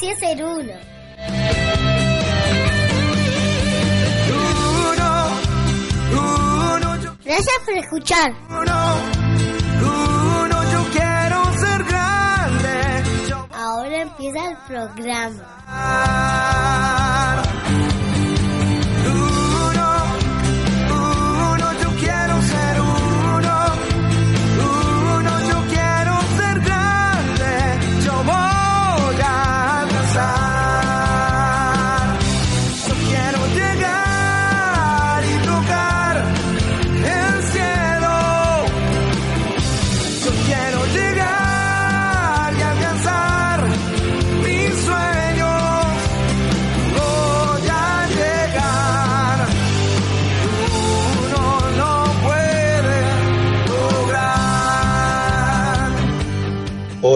Espacio Ser Uno. Gracias por escuchar. Ahora empieza el programa.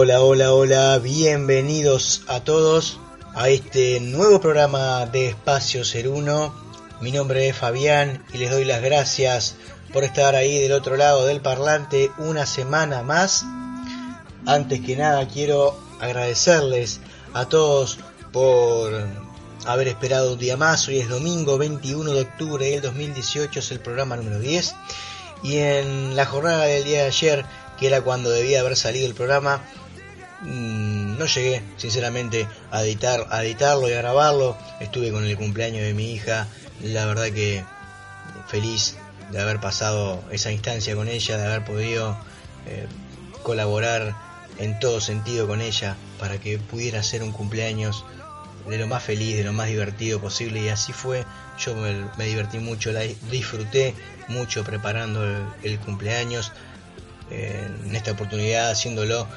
Hola, hola, hola, bienvenidos a todos a este nuevo programa de Espacio Ser Uno. Mi nombre es Fabián y les doy las gracias por estar ahí del otro lado del parlante una semana más. Antes que nada quiero agradecerles a todos por haber esperado un día más. Hoy es domingo 21 de octubre del 2018, es el programa número 10. Y en la jornada del día de ayer, que era cuando debía haber salido el programa, mm, no llegué sinceramente a editar a editarlo y a grabarlo. Estuve con el cumpleaños de mi hija. La verdad que feliz de haber pasado esa instancia con ella de haber podido eh, colaborar en todo sentido con ella para que pudiera ser un cumpleaños de lo más feliz, de lo más divertido posible. Y así fue. Yo me, divertí mucho, la disfruté mucho preparando el, el cumpleaños, eh, en esta oportunidad haciéndolo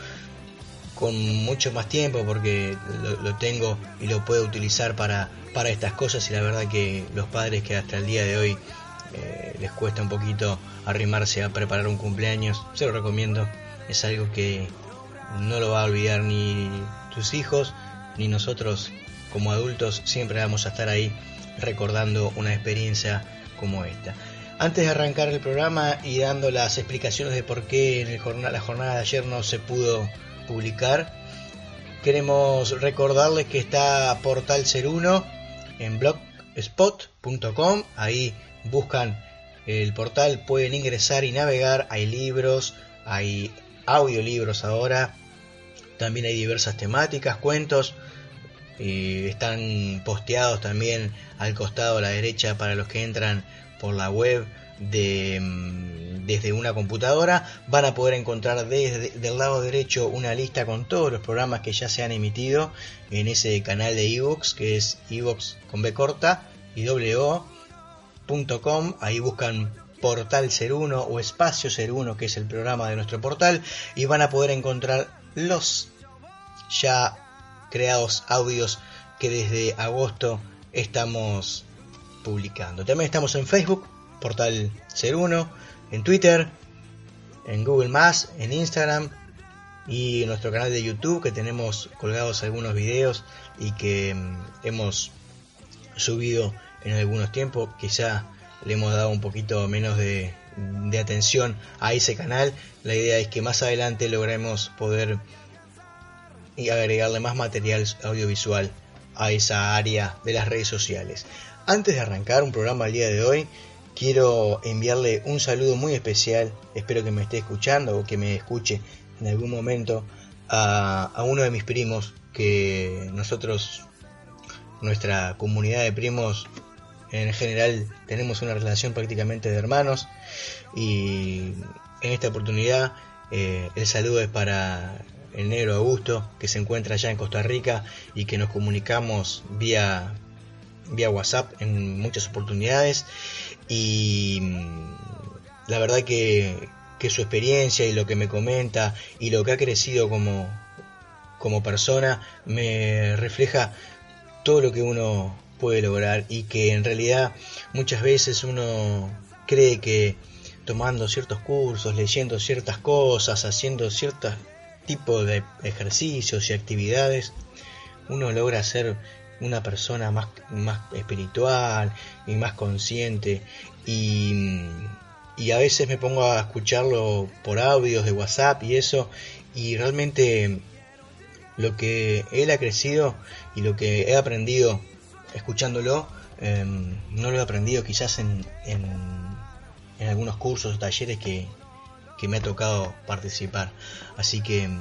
con mucho más tiempo porque lo, lo tengo y lo puedo utilizar para, para estas cosas y la verdad que los padres que hasta el día de hoy eh, les cuesta un poquito arrimarse a preparar un cumpleaños, se lo recomiendo, es algo que no lo va a olvidar ni tus hijos ni nosotros como adultos, siempre vamos a estar ahí recordando una experiencia como esta. Antes de arrancar el programa y dando las explicaciones de por qué en el jornada, la jornada de ayer no se pudo publicar, queremos recordarles que está Portal Ser 1 en blogspot.com, ahí buscan el portal, pueden ingresar y navegar, hay libros, hay audiolibros ahora, también hay diversas temáticas, cuentos, y están posteados también al costado a la derecha para los que entran por la web mm, desde una computadora van a poder encontrar desde del lado derecho una lista con todos los programas que ya se han emitido en ese canal de ebooks que es ebooks con b corta y w.com ahí buscan portal ser 1 o espacio ser 1 que es el programa de nuestro portal y van a poder encontrar los ya creados audios que desde agosto estamos publicando. También estamos en Facebook, portal Ser 1, en Twitter, en Google Más, en Instagram y en nuestro canal de YouTube que tenemos colgados algunos videos y que mm, hemos subido en algunos tiempos. Quizá le hemos dado un poquito menos de, de atención a ese canal. La idea es que más adelante logremos poder y agregarle más material audiovisual a esa área de las redes sociales. Antes de arrancar un programa el día de hoy, quiero enviarle un saludo muy especial, espero que me esté escuchando o que me escuche en algún momento, a, uno de mis primos que nosotros, nuestra comunidad de primos en general tenemos una relación prácticamente de hermanos y en esta oportunidad eh, el saludo es para el negro Augusto que se encuentra allá en Costa Rica y que nos comunicamos vía vía WhatsApp en muchas oportunidades y mm, la verdad que, que su experiencia y lo que me comenta y lo que ha crecido como, como persona me refleja todo lo que uno puede lograr y que en realidad muchas veces uno cree que tomando ciertos cursos, leyendo ciertas cosas, haciendo ciertos tipos de ejercicios y actividades, uno logra ser una persona más, más espiritual y más consciente. Y, y a veces me pongo a escucharlo por audios de WhatsApp y eso y realmente lo que él ha crecido y lo que he aprendido escuchándolo em, no lo he aprendido quizás en, en, en algunos cursos o talleres que, que me ha tocado participar. Así que em,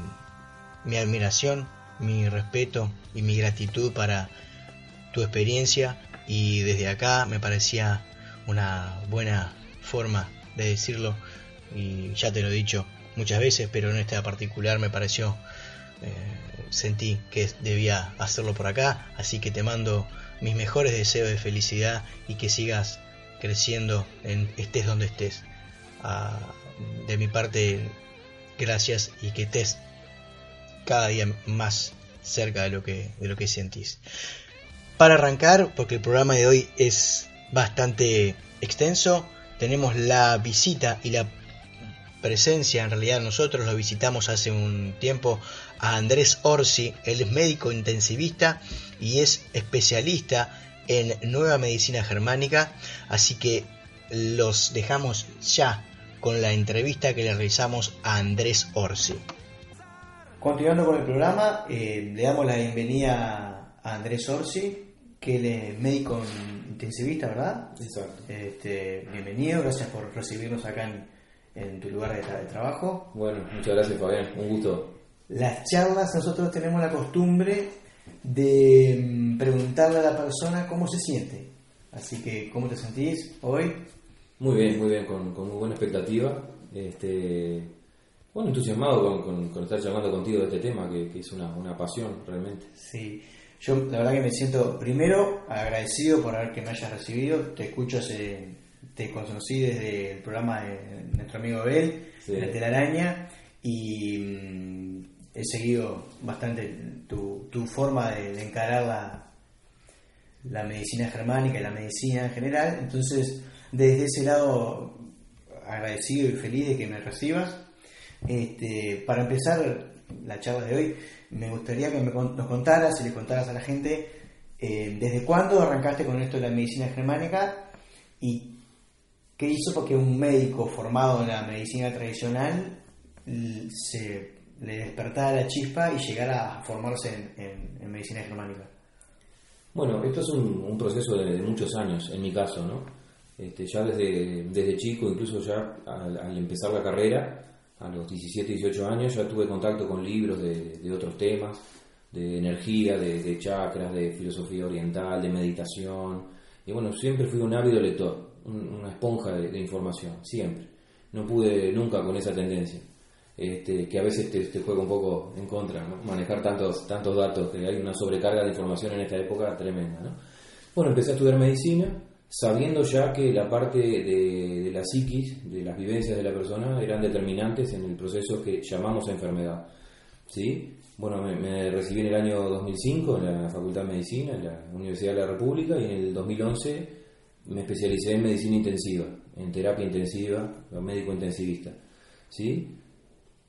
mi admiración mi respeto y mi gratitud para tu experiencia y desde acá me parecía una buena forma de decirlo. Y ya te lo he dicho muchas veces pero en esta particular me pareció eh, sentí que debía hacerlo por acá. Así que te mando mis mejores deseos de felicidad y que sigas creciendo en estés donde estés. Ah, de mi parte gracias y que estés cada día más cerca de lo que de lo que sentís para arrancar, porque el programa de hoy es bastante extenso, tenemos la visita y la presencia, en realidad nosotros lo visitamos hace un tiempo a Andrés Orsi, él es médico intensivista y es especialista en nueva medicina germánica, así que los dejamos ya con la entrevista que le realizamos a Andrés Orsi. Continuando con el programa, eh, le damos la bienvenida a Andrés Orsi, que él es médico intensivista, ¿verdad? Exacto. Este, bienvenido, gracias por recibirnos acá en, en tu lugar de, tra- de trabajo. Bueno, muchas gracias Fabián, un gusto. Las charlas nosotros tenemos la costumbre de mm, preguntarle a la persona cómo se siente. Así que, ¿cómo te sentís hoy? Muy bien, muy bien, con, con muy buena expectativa. Este, bueno, entusiasmado con, con- con estar llamando contigo de este tema, que, que es una, una pasión realmente. Sí, yo la verdad que me siento primero agradecido por haber que me hayas recibido. Te escucho hace, te conocí desde el programa de nuestro amigo Abel, Sí. de la telaraña, y mm, he seguido bastante tu, tu forma de, de encarar la, la medicina germánica y la medicina en general. Entonces, desde ese lado, agradecido y feliz de que me recibas. Este, para empezar la charla de hoy, me gustaría que me nos contaras y le contaras a la gente eh, desde cuándo arrancaste con esto de la medicina germánica y qué hizo porque un médico formado en la medicina tradicional se le despertara la chispa y llegara a formarse en, medicina germánica. Bueno, esto es un, proceso de, muchos años, en mi caso, ¿no? Este, ya desde, desde chico, incluso ya al empezar la carrera, a los 17, 18 años, ya tuve contacto con libros de, de otros temas, de energía, de, de chakras, de filosofía oriental, de meditación. Y bueno, siempre fui un ávido lector, un- una esponja de, de información, siempre. No pude nunca con esa tendencia, este, que a veces te, te juega un poco en contra, ¿no? Manejar tantos, tantos datos, que hay una sobrecarga de información en esta época tremenda, ¿no? Bueno, empecé a estudiar medicina, sabiendo ya que la parte de, de la psiquis, de las vivencias de la persona, eran determinantes en el proceso que llamamos enfermedad. ¿Sí? Bueno, me, recibí en el año 2005 en la Facultad de Medicina, en la Universidad de la República, y en el 2011 me especialicé en medicina intensiva, en terapia intensiva, médico intensivista. ¿Sí?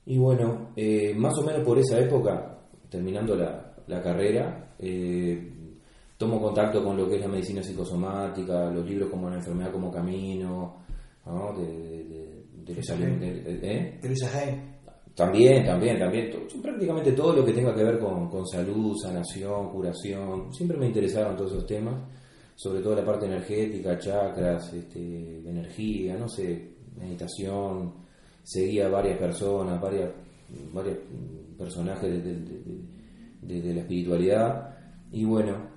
Y bueno, eh, más o menos por esa época, terminando la, la carrera, eh, tomo contacto con lo que es la medicina psicosomática, los libros como La enfermedad como camino, ¿no? de, de, de- ¿eh? De. También, también, también. Prácticamente todo lo que tenga que ver con, con salud, sanación, curación. Siempre me interesaron todos esos temas, sobre todo la parte energética, chakras, este, energía, no sé, meditación. Seguía a varias personas, varias, varios personajes de- de- de- de la espiritualidad. Y bueno,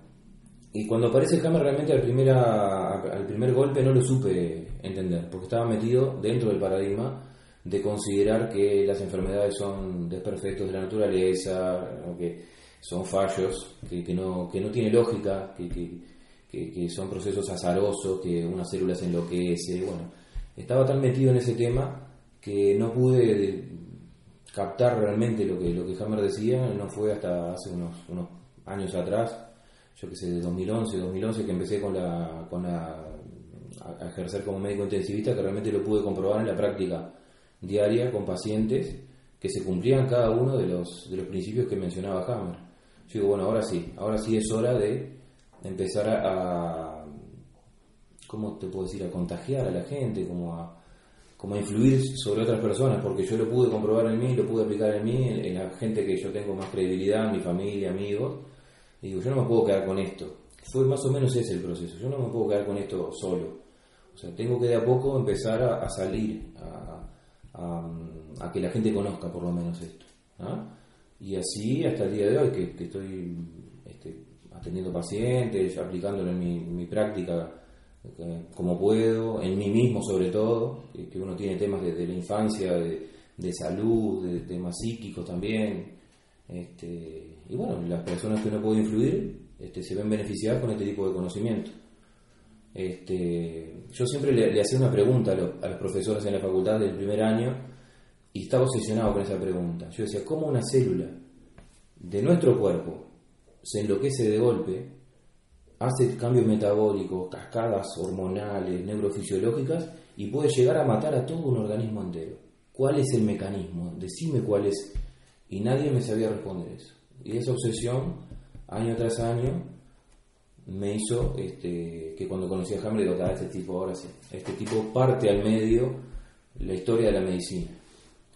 y cuando aparece Hammer realmente al, primera, al primer golpe no lo supe entender, porque estaba metido dentro del paradigma de considerar que las enfermedades son desperfectos de la naturaleza, que son fallos, que, que, no, que no tiene lógica, que, que, que, son procesos azarosos, que una célula se enloquece. Bueno, estaba tan metido en ese tema que no pude captar realmente lo que, lo que Hammer decía, no fue hasta hace unos años atrás yo que sé, de 2011, 2011 que empecé con la, con la, a ejercer como médico intensivista, que realmente lo pude comprobar en la práctica diaria con pacientes que se cumplían cada uno de los, de los principios que mencionaba Hammer. Yo digo, bueno, ahora sí, ahora sí es hora de empezar a, ¿cómo te puedo decir?, a contagiar a la gente, como a, como a influir sobre otras personas, porque yo lo pude comprobar en mí, lo pude aplicar en mí, en, en la gente que yo tengo más credibilidad, mi familia, amigos, y digo, yo no me puedo quedar con esto. Fue más o menos ese el proceso. Yo no me puedo quedar con esto solo. O sea, tengo que de a poco empezar a, salir, a, que la gente conozca por lo menos esto. Y así hasta el día de hoy, que, estoy este, atendiendo pacientes, aplicándolo en mi, mi práctica como puedo, en mí mismo sobre todo, que, uno tiene temas desde la infancia, de, de salud, de temas psíquicos también, este, y bueno, las personas que no pueden influir este, se ven beneficiadas con este tipo de conocimiento. Este, yo siempre le, hacía una pregunta a los, profesores en la facultad del primer año y estaba obsesionado con esa pregunta. Yo decía, ¿cómo una célula de nuestro cuerpo se enloquece de golpe, hace cambios metabólicos, cascadas hormonales, neurofisiológicas y puede llegar a matar a todo un organismo entero? ¿Cuál es el mecanismo? Decime cuál es y nadie me sabía responder eso. Y esa obsesión, año tras año, me hizo este, que cuando conocí a Hamlet, digo, este tipo ahora sí, este tipo parte al medio la historia de la medicina,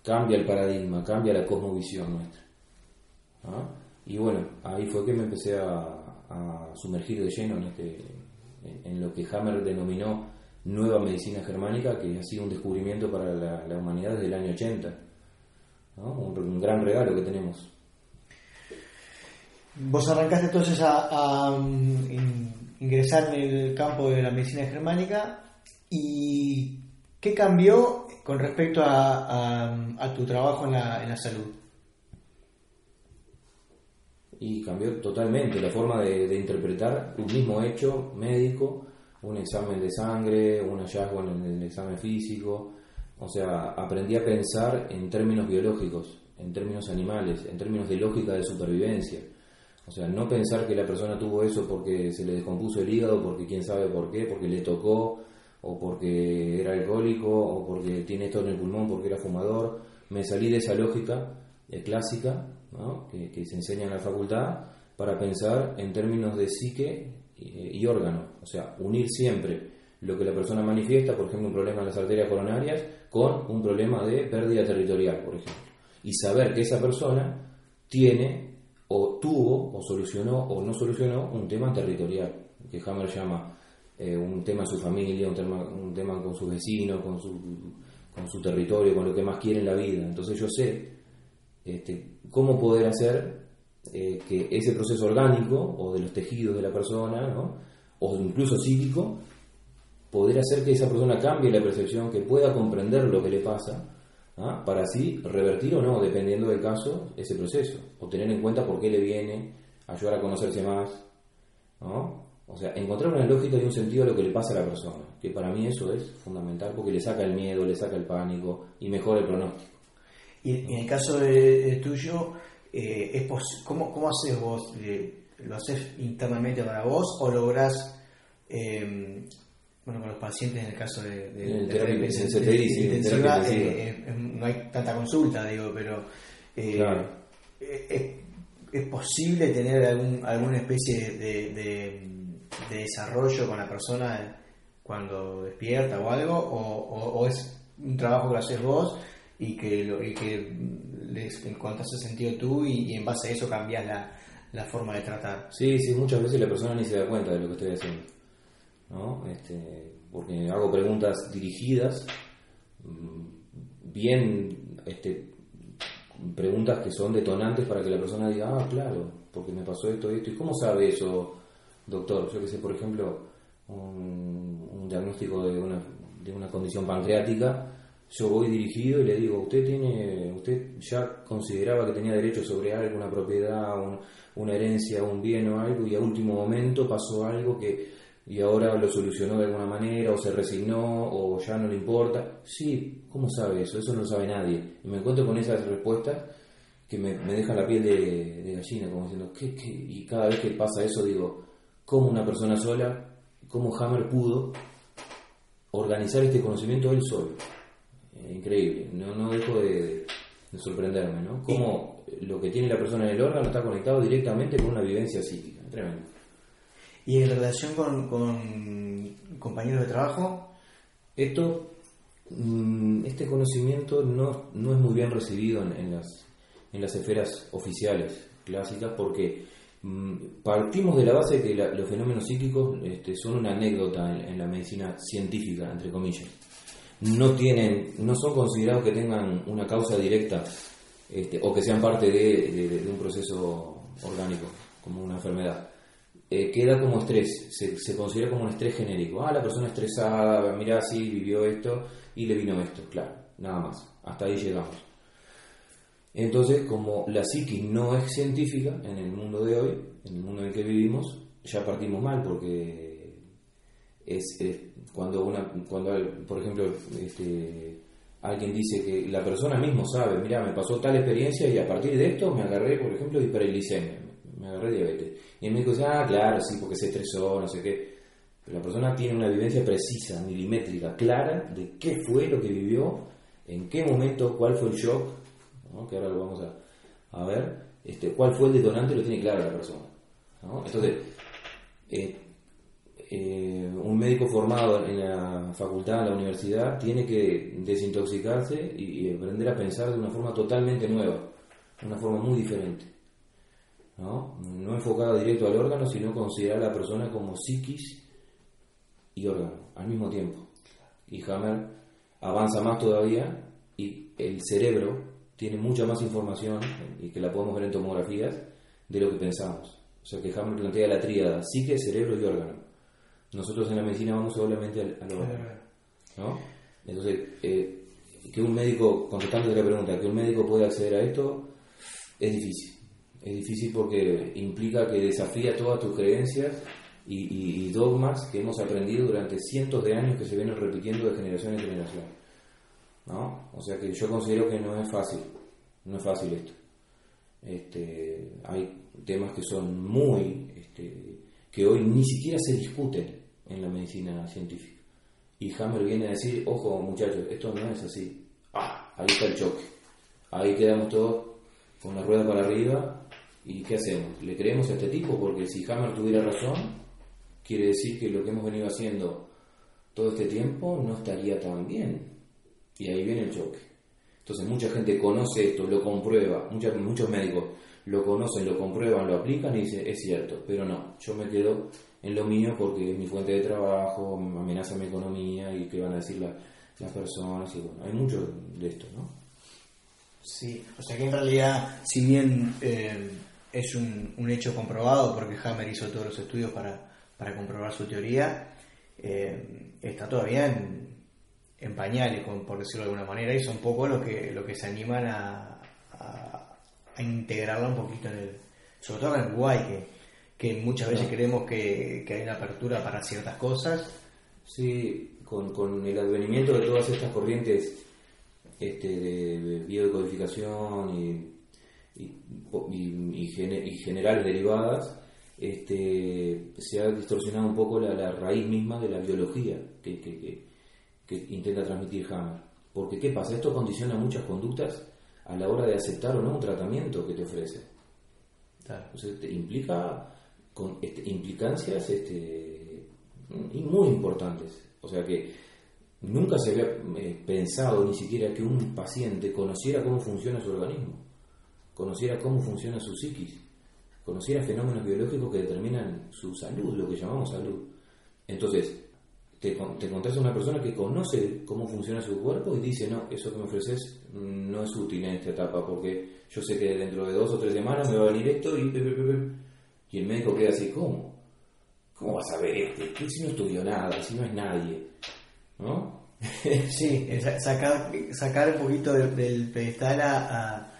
cambia el paradigma, cambia la cosmovisión nuestra. Y bueno, ahí fue que me empecé a, sumergir de lleno en, este, en, lo que Hammer denominó nueva medicina germánica, que ha sido un descubrimiento para la, la humanidad desde el año 80 un, gran regalo que tenemos. Vos arrancaste entonces a, mm, ingresar en el campo de la medicina germánica y ¿qué cambió con respecto a, tu trabajo en la, salud? Y cambió totalmente la forma de, interpretar un mismo hecho médico, un examen de sangre, un hallazgo en el examen físico, o sea, aprendí a pensar en términos biológicos, en términos animales, en términos de lógica de supervivencia. O sea, no pensar que la persona tuvo eso porque se le descompuso el hígado, porque quién sabe por qué, porque le tocó, o porque era alcohólico, o porque tiene esto en el pulmón, porque era fumador. Me salí de esa lógica eh, clásica que, que, se enseña en la facultad para pensar en términos de psique eh, y órgano. O sea, unir siempre lo que la persona manifiesta, por ejemplo, un problema en las arterias coronarias, con un problema de pérdida territorial, por ejemplo. Y saber que esa persona tiene o tuvo o solucionó o no solucionó un tema territorial, que Hammer llama eh, un tema en su familia, un tema, un tema con sus vecinos, con su, con su territorio, con lo que más quiere en la vida. Entonces yo sé este, cómo poder hacer eh, que ese proceso orgánico o de los tejidos de la persona, o incluso psíquico, poder hacer que esa persona cambie la percepción, que pueda comprender lo que le pasa, ¿ah? para así revertir o no, dependiendo del caso, ese proceso, o tener en cuenta por qué le viene, ayudar a conocerse más, O sea, encontrar una lógica y un sentido a lo que le pasa a la persona, que para mí eso es fundamental porque le saca el miedo, le saca el pánico y mejora el pronóstico. Y en el caso de, tuyo, eh, es ¿cómo, ¿cómo haces vos? Eh, ¿Lo haces internamente para vos o lográs eh, bueno, con los pacientes en el caso de, de, intensiva, no hay tanta consulta, digo, pero eh, eh, es, posible tener algún, alguna especie de, desarrollo con la persona cuando despierta o algo, o, es un trabajo que haces vos y que, lo, y que les encontrás el sentido tú y, en base a eso cambias la, la forma de tratar. Sí, sí, muchas veces la persona ni se da cuenta de lo que estoy haciendo. ¿No? Este, porque hago preguntas dirigidas, mm, bien este, preguntas que son detonantes para que la persona diga, ah, claro, porque me pasó esto, esto, ¿y cómo sabe eso doctor, yo que sé, por ejemplo, un, diagnóstico de una, de una condición pancreática, yo voy dirigido y le digo, usted tiene, usted ya consideraba que tenía derecho sobre algo, una propiedad, un- una herencia, un bien o algo, y a último momento pasó algo que y ahora lo solucionó de alguna manera, o se resignó, o ya no le importa. Sí, ¿cómo sabe eso? Eso no lo sabe nadie. Y me encuentro con esas respuestas que me, me dejan la piel de, de gallina, como diciendo, ¿qué, qué? Y cada vez que pasa eso digo, ¿cómo una persona sola, cómo Hammer pudo organizar este conocimiento él solo? Eh, increíble, no, no dejo de, de sorprenderme, ¿no? Cómo lo que tiene la persona en el órgano está conectado directamente con una vivencia psíquica, tremendo. Y en relación con, con compañeros de trabajo, Esto, mm, este conocimiento no, no es muy bien recibido en, en las, en las esferas oficiales clásicas porque mm, partimos de la base de que los fenómenos psíquicos este, son una anécdota en, la medicina científica, entre comillas. No tienen, no son considerados que tengan una causa directa este, o que sean parte de- de un proceso orgánico, como una enfermedad eh, queda como estrés, se, se considera como un estrés genérico. Ah, la persona estresada, mirá, sí, vivió esto y le vino esto, claro, nada más. Hasta ahí llegamos. Entonces, como la psiquis no es científica en el mundo de hoy, en el mundo en el que vivimos, ya partimos mal porque es, cuando una cuando por ejemplo este, alguien dice que la persona mismo sabe, mira, me pasó tal experiencia y a partir de esto me agarré, por ejemplo, hiperglicemia, me agarré diabetes. Y el médico dice, ah, claro, sí, porque se estresó, no sé qué. Pero la persona tiene una vivencia precisa, milimétrica, clara de qué fue lo que vivió, en qué momento, cuál fue el shock, ¿no? que ahora lo vamos a, a ver, este, cuál fue el detonante, lo tiene claro la persona. Entonces, eh, eh, un médico formado en la facultad, en la universidad, tiene que desintoxicarse y, y aprender a pensar de una forma totalmente nueva, una forma muy diferente. ¿No? no enfocada directo al órgano, sino considerar a la persona como psiquis y órgano al mismo tiempo. Y Hammer avanza más todavía y el cerebro tiene mucha más información y que la podemos ver en tomografías de lo que pensamos. O sea que Hammer plantea la tríada psique, cerebro y órgano. Nosotros en la medicina vamos solamente al, al órgano. ¿no? Entonces, eh, que un médico, contestando la pregunta, que un médico pueda acceder a esto, es difícil. Es difícil porque implica que desafía todas tus creencias y, y- y dogmas que hemos aprendido durante cientos de años que se vienen repitiendo de generación en generación. ¿no? O sea que yo considero que no es fácil, no es fácil esto. Este, hay temas que son muy, este, que hoy ni siquiera se discuten en la medicina científica. Y Hammer viene a decir, ojo muchachos, esto no es así. Ah, ahí está el choque. Ahí quedamos todos con la rueda para arriba. ¿Y qué hacemos? ¿Le creemos a este tipo? Porque si Hammer tuviera razón, quiere decir que lo que hemos venido haciendo todo este tiempo no estaría tan bien. Y ahí viene el choque. Entonces mucha gente conoce esto, lo comprueba, muchas, muchos médicos lo conocen, lo comprueban, lo aplican y dicen, es cierto, pero no, yo me quedo en lo mío porque es mi fuente de trabajo, amenaza mi economía y qué van a decir la- las personas y bueno, hay mucho de esto, ¿no? Sí, o sea que en realidad, si bien eh, es un, un hecho comprobado, porque Hammer hizo todos los estudios para, para comprobar su teoría, eh, está todavía en, en pañales, con- por decirlo de alguna manera, y son poco los que, lo que se animan a, a, a integrarla un poquito en el, sobre todo en Uruguay, que, que muchas veces creemos que, que hay una apertura para ciertas cosas. Sí, con, con el advenimiento de todas estas corrientes este, de, de biodecodificación y, y, y- y gene- y generales derivadas, este, se ha distorsionado un poco la, la raíz misma de la biología que, que- que- que intenta transmitir Hammer. Porque, ¿qué pasa? Esto condiciona muchas conductas a la hora de aceptar o no un tratamiento que te ofrece. Entonces, te implica con este, implicancias este, muy importantes. O sea que nunca se había eh, pensado ni siquiera que un paciente conociera cómo funciona su organismo, conociera cómo funciona su psiquis, conociera fenómenos biológicos que determinan su salud, lo que llamamos salud. Entonces, te, te a una persona que conoce cómo funciona su cuerpo y dice, no, eso que me ofreces no es útil en esta etapa porque yo sé que dentro de dos o tres semanas me va a venir esto y... pe, pe, pe, pe". Y el médico queda así, ¿cómo? ¿cómo vas a ver este? Si no estudió nada, si no es nadie, ¿no? sí, sacar, sacar un poquito del, pedestal a,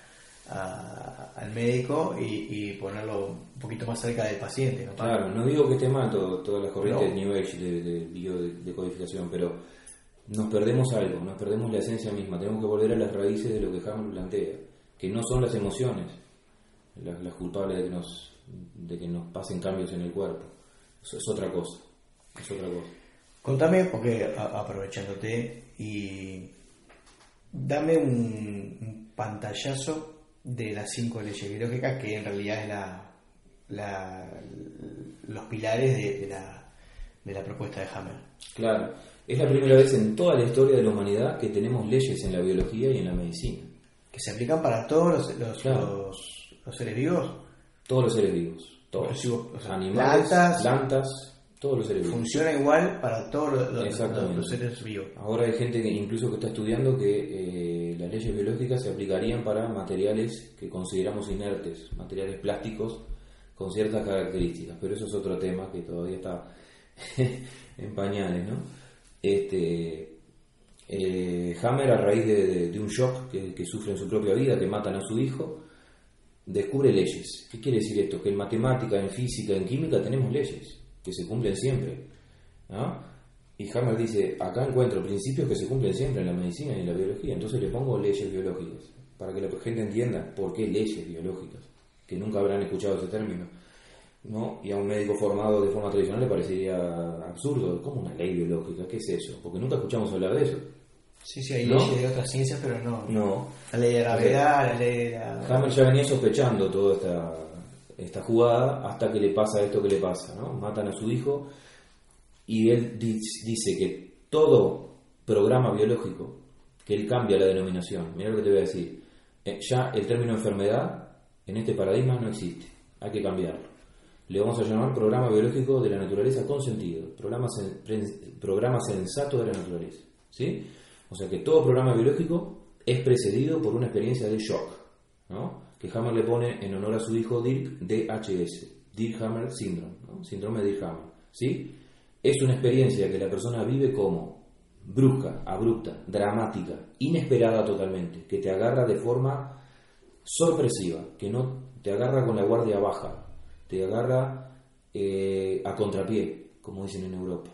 al médico y, y, ponerlo un poquito más cerca del paciente. ¿no? Claro, no digo que esté mal todo, todas las corrientes de New Age de, de biodecodificación, pero nos perdemos algo, nos perdemos la esencia misma, tenemos que volver a las raíces de lo que Hammer plantea, que no son las emociones las, las culpables de que, nos, de que nos pasen cambios en el cuerpo, eso es otra cosa, es otra cosa. Contame, porque aprovechándote, y dame un, pantallazo de las cinco leyes biológicas que en realidad es la, la los pilares de, de, la, de la propuesta de Hammer. Claro, es la primera vez en toda la historia de la humanidad que tenemos leyes en la biología y en la medicina. Que se aplican para todos los, los, los, seres vivos. Todos los seres vivos. Todos. los Animales, plantas, todos los seres vivos. Funciona igual para todos los, seres vivos. Ahora hay gente que incluso que está estudiando que eh, las leyes biológicas se aplicarían para materiales que consideramos inertes, materiales plásticos con ciertas características, pero eso es otro tema que todavía está en pañales, ¿no? Este, eh, Hammer, a raíz de, un shock que, que, sufre en su propia vida, que matan a su hijo, descubre leyes. ¿Qué quiere decir esto? Que en matemática, en física, en química tenemos leyes que se cumplen siempre. Y Hammer dice, acá encuentro principios que se cumplen siempre en la medicina y en la biología, entonces le pongo leyes biológicas, para que la gente entienda por qué leyes biológicas, que nunca habrán escuchado ese término. ¿no? Y a un médico formado de forma tradicional le parecería absurdo, ¿cómo una ley biológica? ¿Qué es eso? Porque nunca escuchamos hablar de eso. Sí, sí, hay leyes de otras ciencias, pero no. No. La ley de la gravedad, la ley de la... Hammer ya venía sospechando toda esta esta jugada hasta que le pasa esto que le pasa, ¿no? Matan a su hijo y él dice que todo programa biológico, que él cambia la denominación, mira lo que te voy a decir, eh, ya el término enfermedad en este paradigma no existe, hay que cambiarlo. Le vamos a llamar programa biológico de la naturaleza con sentido, programa, programa sensato de la naturaleza, ¿sí? O sea que todo programa biológico es precedido por una experiencia de shock, ¿no? que Hammer le pone en honor a su hijo Dirk DHS, Dirk Hammer Syndrome, síndrome de Hammer. ¿sí? Es una experiencia que la persona vive como brusca, abrupta, dramática, inesperada totalmente, que te agarra de forma sorpresiva, que no te agarra con la guardia baja, te agarra eh, a contrapié, como dicen en Europa,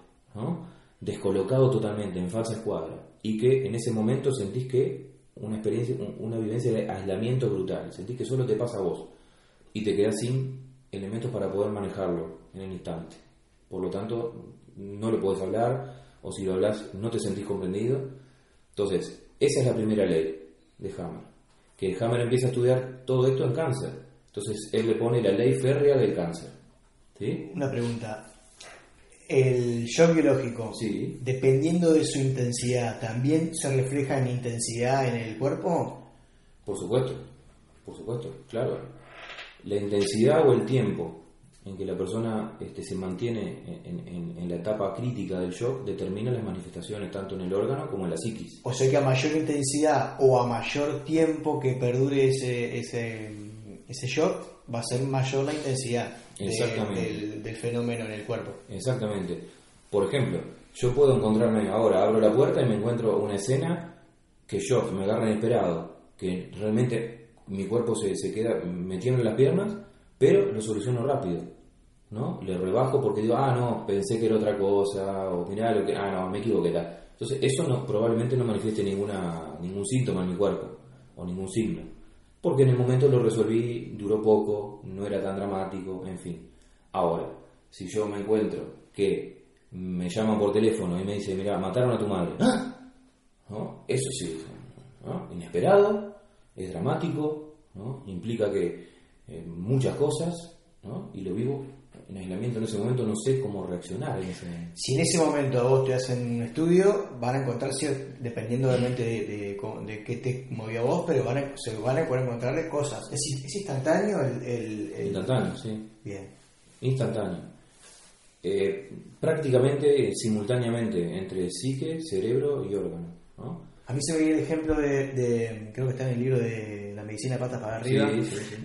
descolocado totalmente, en falsa escuadra, y que en ese momento sentís que una experiencia, una vivencia de aislamiento brutal. Sentís que solo te pasa a vos y te quedas sin elementos para poder manejarlo en el instante. Por lo tanto, no lo puedes hablar o si lo hablas no te sentís comprendido. Entonces, esa es la primera ley de Hammer. Que Hammer empieza a estudiar todo esto en cáncer. Entonces, él le pone la ley férrea del cáncer. ¿Sí? Una pregunta el shock biológico, dependiendo de su intensidad, ¿también se refleja en intensidad en el cuerpo? Por supuesto, por supuesto, claro. La intensidad o el tiempo en que la persona este, se mantiene en, la etapa crítica del shock determina las manifestaciones tanto en el órgano como en la psiquis. O sea que a mayor intensidad o a mayor tiempo que perdure ese, ese, ese shock, va a ser mayor la intensidad del, fenómeno en el cuerpo. Exactamente. Por ejemplo, yo puedo encontrarme ahora, abro la puerta y me encuentro una escena que yo me agarra inesperado, que realmente mi cuerpo se, se queda, me tiemblan las piernas, pero lo soluciono rápido. ¿No? Le rebajo porque digo, ah, no, pensé que era otra cosa, o mirá lo que, ah, no, me equivoqué. Entonces, eso no, probablemente no manifieste ninguna, ningún síntoma en mi cuerpo, o ningún signo porque en el momento lo resolví, duró poco, no era tan dramático, en fin. Ahora, si yo me encuentro que me llaman por teléfono y me dicen, mira, mataron a tu madre. ¿No? eso sí, inesperado, es dramático, ¿no? implica que eh, muchas cosas, ¿no? y lo vivo en aislamiento en ese momento no sé cómo reaccionar en ese momento. Si en ese momento a vos te hacen un estudio, van a encontrar, dependiendo obviamente de, de, qué te movió a vos, pero van a, se van a poder encontrarle cosas. ¿Es, es instantáneo el, el, Instantáneo, sí. Bien. Instantáneo. Eh, prácticamente simultáneamente entre psique, cerebro y órgano. A mí se me dio el ejemplo de, creo que está en el libro de La medicina patas para arriba,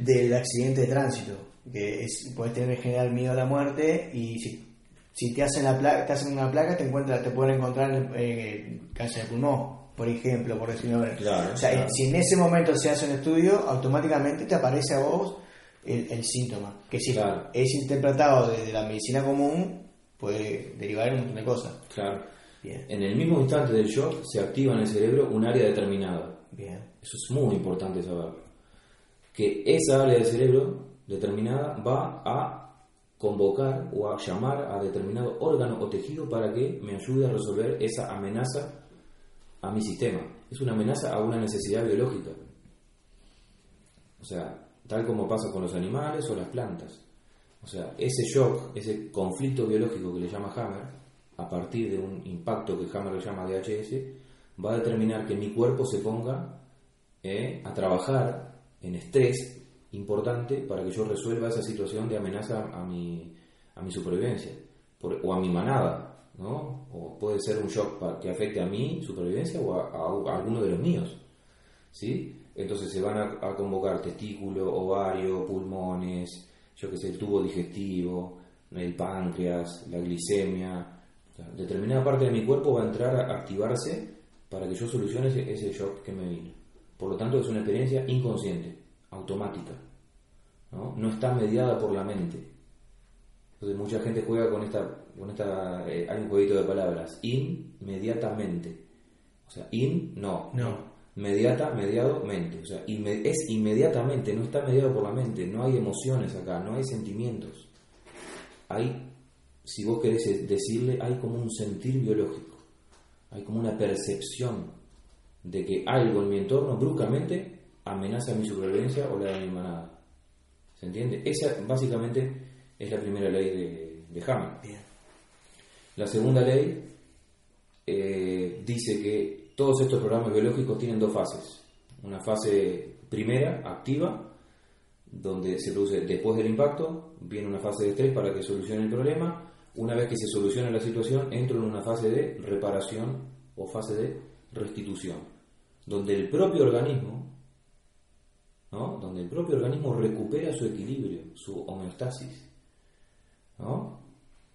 del accidente de tránsito que es, puedes tener en general miedo a la muerte y si si te hacen, la placa, te hacen una placa, te encuentran, te pueden encontrar eh, cáncer de pulmón, por ejemplo, por decirlo Claro, O sea, si en ese momento se hace un estudio, automáticamente te aparece a vos el, el síntoma. Que si Claro. es interpretado desde la medicina común, puede derivar en un montón de cosas. Claro. Bien, En el mismo instante del shock se activa en el cerebro un área determinada. bien. Eso es muy importante saberlo. Que esa área del cerebro determinada va a convocar o a llamar a determinado órgano o tejido para que me ayude a resolver esa amenaza a mi sistema. Es una amenaza a una necesidad biológica. O sea, tal como pasa con los animales o las plantas. O sea, ese shock, ese conflicto biológico que le llama Hammer, a partir de un impacto que Hammer le llama DHS, va a determinar que mi cuerpo se ponga eh, a trabajar en estrés importante para que yo resuelva esa situación de amenaza a mi, a mi supervivencia por- o a mi manada, ¿no? O puede ser un shock que afecte a mi supervivencia o a, a- a alguno de los míos, ¿sí? Entonces se van a, a convocar testículo, ovario, pulmones, yo que sé, el tubo digestivo, el páncreas, la glicemia, o sea, determinada parte de mi cuerpo va a entrar a activarse para que yo solucione ese, ese shock que me vino. Por lo tanto, es una experiencia inconsciente, automática. ¿no? No está mediada por la mente. Entonces, mucha gente juega con esta. Con esta eh, hay un jueguito de palabras. Inmediatamente. O sea, in, no. No. Mediata, mediado, mente. O sea, inme- es inmediatamente, no está mediado por la mente. No hay emociones acá, no hay sentimientos. Hay, si vos querés decirle, hay como un sentir biológico. Hay como una percepción de que algo en mi entorno bruscamente amenaza mi supervivencia o la de mi manada. ¿Se entiende? Esa básicamente es la primera ley de, de. Bien. La segunda ley eh, dice que todos estos programas biológicos tienen dos fases. Una fase primera, activa, donde se produce después del impacto, viene una fase de estrés para que solucione el problema. Una vez que se soluciona la situación, entro en una fase de reparación o fase de restitución, donde el propio organismo, ¿no? donde el propio organismo recupera su equilibrio, su homeostasis. ¿no?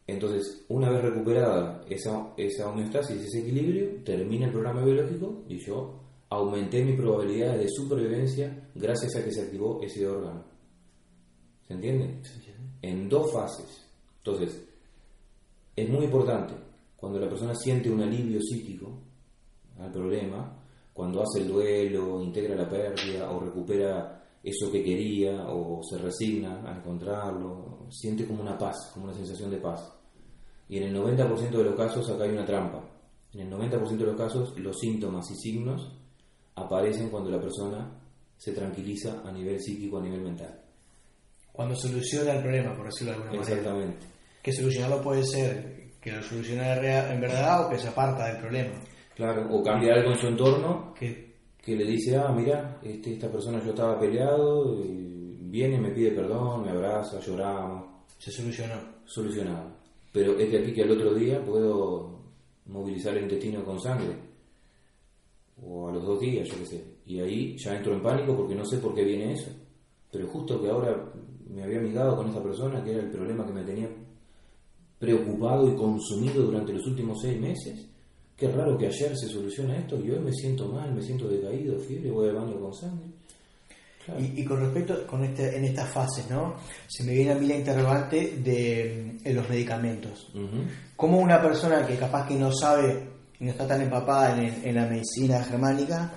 Entonces, una vez recuperada esa, esa homeostasis, ese equilibrio, termina el programa biológico y yo aumenté mi probabilidad de supervivencia gracias a que se activó ese órgano. ¿Se entiende? En dos fases. Entonces, es muy importante cuando la persona siente un alivio psíquico al problema, cuando hace el duelo, integra la pérdida o recupera eso que quería o se resigna a encontrarlo, siente como una paz, como una sensación de paz. Y en el 90% de los casos acá hay una trampa. En el 90% de los casos los síntomas y signos aparecen cuando la persona se tranquiliza a nivel psíquico, a nivel mental. Cuando soluciona el problema, por decirlo de alguna manera. Exactamente. Que solucionarlo puede ser que lo rea- en verdad o que se aparta del problema. Claro, o cambia algo en su entorno Que que le dice, ah, mira, este, esta persona yo estaba peleado, y viene, me pide perdón, me abraza, lloramos, se solucionó. solucionado. Pero es de aquí que al otro día puedo movilizar el intestino con sangre, o a los dos días, yo qué sé. Y ahí ya entro en pánico porque no sé por qué viene eso. Pero justo que ahora me había amigado con esta persona, que era el problema que me tenía preocupado y consumido durante los últimos seis meses, Qué raro que ayer se soluciona esto y hoy me siento mal, me siento decaído, fiebre, voy al baño con sangre. Claro. Y, y con respecto, con este, en estas fases, ¿no? Se me viene a mí la interrogante de, mm, los medicamentos. Ujú. ¿Cómo una persona que capaz que no sabe y no está tan empapada en, en la medicina germánica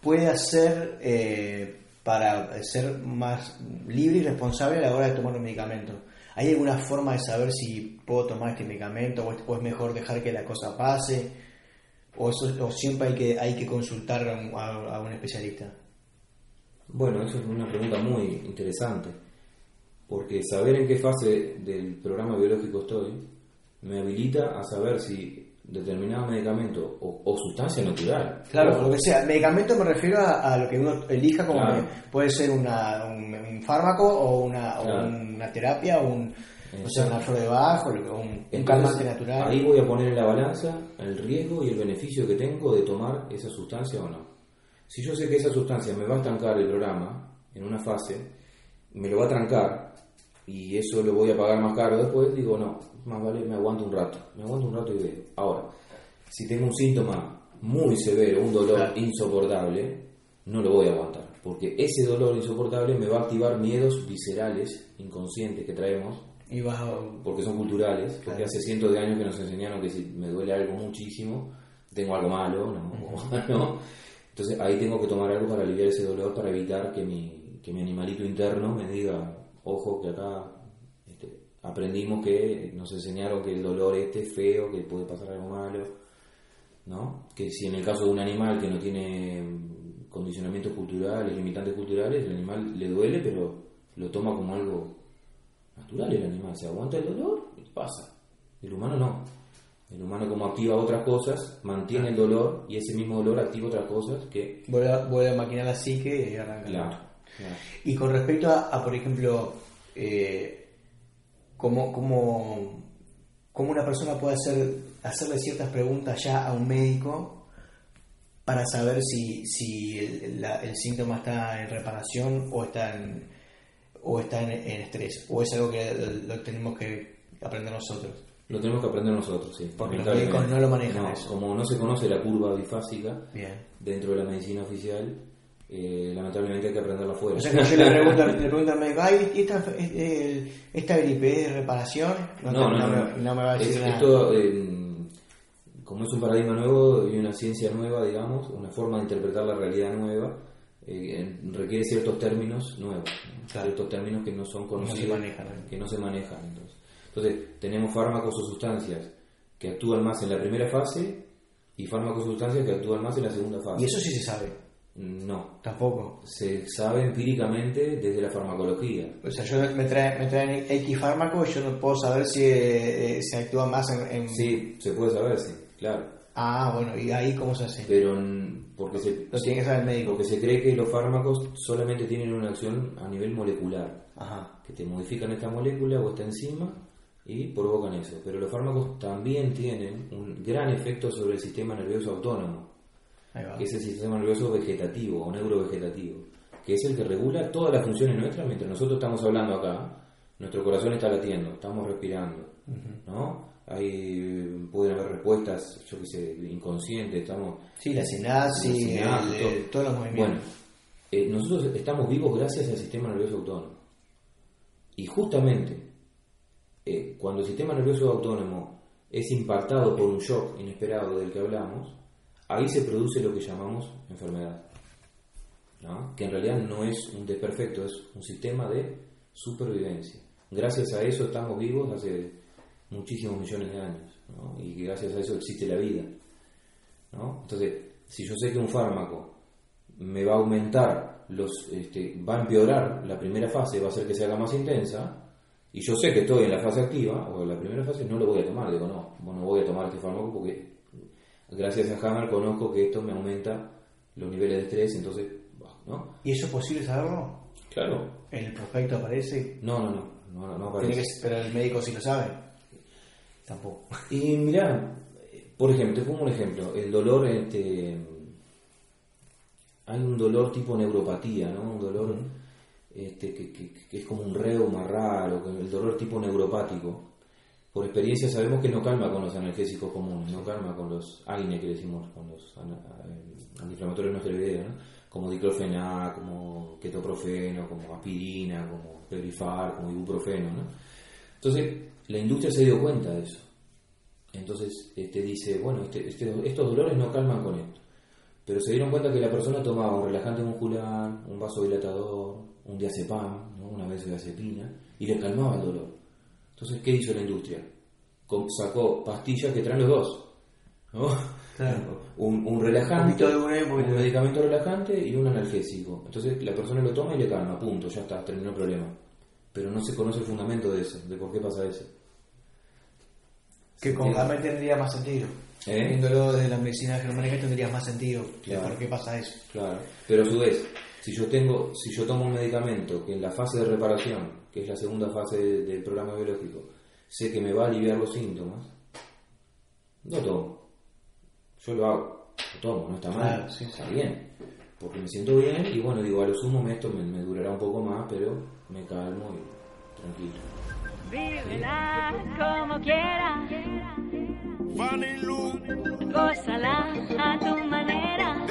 puede hacer eh, para ser más libre y responsable a la hora de tomar un medicamento? ¿Hay alguna forma de saber si puedo tomar este medicamento o es mejor dejar que la cosa pase? ¿O, eso, o siempre hay que, hay que consultar a un, a- a un especialista? Bueno, eso es una pregunta muy interesante, porque saber en qué fase del programa biológico estoy me habilita a saber si determinado medicamento o, o sustancia natural. Claro, lo que sea. Medicamento me refiero a, a lo que uno elija como Claro. puede ser una, un, un fármaco o una, o una terapia o un, o sea, una flor de bajo, un, un calmante natural. Ahí voy a poner en la balanza el riesgo y el beneficio que tengo de tomar esa sustancia o no. Si yo sé que esa sustancia me va a estancar el programa en una fase, me lo va a trancar, y eso lo voy a pagar más caro después, digo, no, más vale, me aguanto un rato, me aguanto un rato y veo. Ahora, si tengo un síntoma muy severo, un dolor Claro. insoportable, no lo voy a aguantar, porque ese dolor insoportable me va a activar miedos viscerales, inconscientes que traemos, Y porque son culturales, porque Claro. hace cientos de años que nos enseñaron que si me duele algo muchísimo, tengo algo malo, ¿no? ¿no? Entonces ahí tengo que tomar algo para aliviar ese dolor, para evitar que mi, que mi animalito interno me diga, ojo, que acá este, aprendimos que nos enseñaron que el dolor este es feo, que puede pasar algo malo, ¿no? Que si en el caso de un animal que no tiene mm, condicionamientos culturales, limitantes culturales, el animal le duele, pero lo toma como algo natural el animal, se aguanta el dolor y pasa. El humano no. El humano como activa otras cosas, mantiene el dolor y ese mismo dolor activa otras cosas que... Vuelve a, vuelve a maquinar la psique y arranca. Claro, claro. Y con respecto a, a, por ejemplo, eh, cómo, cómo, cómo una persona puede hacer, hacerle ciertas preguntas ya a un médico para saber si, si el, la- el síntoma está en reparación o está en, o está en, en estrés, o es algo que lo, lo tenemos que aprender nosotros. Lo tenemos que aprender nosotros, sí. Porque los lamentablemente. médicos no lo manejan No, eso. Como no se conoce la curva bifásica Bien. dentro de la medicina oficial, eh, lamentablemente hay que aprenderla afuera. O sea que yo le pregunto, le pregunto al médico, ay, ¿y esta, esta gripe es de reparación? No, no, no, me, no me va a decir Es- nada. Esto, eh, como es un paradigma nuevo y una ciencia nueva, digamos, una forma de interpretar la realidad nueva, eh, requiere ciertos términos nuevos. Claro. ciertos términos que no son conocidos, se manejan, ¿no? que no se manejan. Entonces. entonces, tenemos fármacos o sustancias que actúan más en la primera fase y fármacos o sustancias que actúan más en la segunda fase. Y eso sí se sabe, No, tampoco. se sabe empíricamente desde la farmacología. O sea, yo me traen, me traen X fármaco y yo no puedo saber si eh, se actúa más en, en- Sí, se puede saber, sí, claro. Ah, bueno, ¿y ahí cómo se hace? pero mm, porque se, Lo tiene que saber el médico. porque se cree que los fármacos solamente tienen una acción a nivel molecular, Ajá. que te modifican esta molécula o esta enzima y provocan eso. Pero los fármacos también tienen un gran efecto sobre el sistema nervioso autónomo, que es el sistema nervioso vegetativo o neurovegetativo, que es el que regula todas las funciones nuestras mientras nosotros estamos hablando acá. Nuestro corazón está latiendo, estamos respirando, ¿no? Hay, pueden haber respuestas, yo qué sé, inconscientes, estamos Sí, la sinapsis, el- todos los movimientos. Bueno, eh, nosotros estamos vivos gracias al sistema nervioso autónomo. Y justamente, eh, cuando el sistema nervioso autónomo es impactado por un shock inesperado del que hablamos, ahí se produce lo que llamamos enfermedad. ¿no? Que en realidad no es un desperfecto, es un sistema de supervivencia. Gracias a eso estamos vivos hace muchísimos millones de años. ¿no? Y gracias a eso existe la vida. ¿no? Entonces, si yo sé que un fármaco me va a aumentar, los, este, va a empeorar la primera fase, va a hacer que se haga más intensa, y yo sé que estoy en la fase activa, o en la primera fase, no lo voy a tomar. Digo, no, bueno, voy a tomar este fármaco porque gracias a Hammer conozco que esto me aumenta los niveles de estrés, entonces, ¿no? ¿Y eso es posible saberlo? Claro. ¿En el prospecto aparece? No, no, no, no, no, no Tiene aparece. que, pero el médico sí lo sabe. Tampoco. Y mirá, por ejemplo, te pongo un ejemplo, el dolor, este, hay un dolor tipo neuropatía, ¿no? Un dolor este, que, que- que es como un reuma raro, el dolor tipo neuropático. Por experiencia sabemos que no calma con los analgésicos comunes, no calma con los AINE que decimos, con los eh, antiinflamatorios no esteroideos, ¿no? como diclofenac, como ketoprofeno, como aspirina, como perifar, como ibuprofeno. ¿no? Entonces, la industria se dio cuenta de eso. Entonces, este dice, bueno, este- este- estos dolores no calman con esto. Pero se dieron cuenta que la persona tomaba un relajante muscular, un vasodilatador, un diazepam, ¿no? una benzodiazepina, y le calmaba el dolor. Entonces, ¿qué hizo la industria? Sacó pastillas que traen los dos. ¿no? Claro. Un, un relajante, Un de un medicamento relajante y un analgésico. Entonces, la persona lo toma y le calma, punto, ya está, terminó el problema. Pero no se conoce el fundamento de eso, de por qué pasa eso. Que con Hammer tendría más sentido. ¿Eh? Viéndolo desde la medicina germánica tendría más sentido. de Claro. ¿Por qué pasa eso? Claro, pero a su vez, si yo tengo, si yo tomo un medicamento que en la fase de reparación, que es la segunda fase de- del programa biológico, sé que me va a aliviar los síntomas, no tomo. Yo lo hago, lo tomo, no está mal, Claro, sí, está sí. bien, porque me siento bien y bueno, digo, a lo sumo esto me, me durará un poco más, pero me calmo y tranquilo. Vívela como quieras, gózala a tu manera.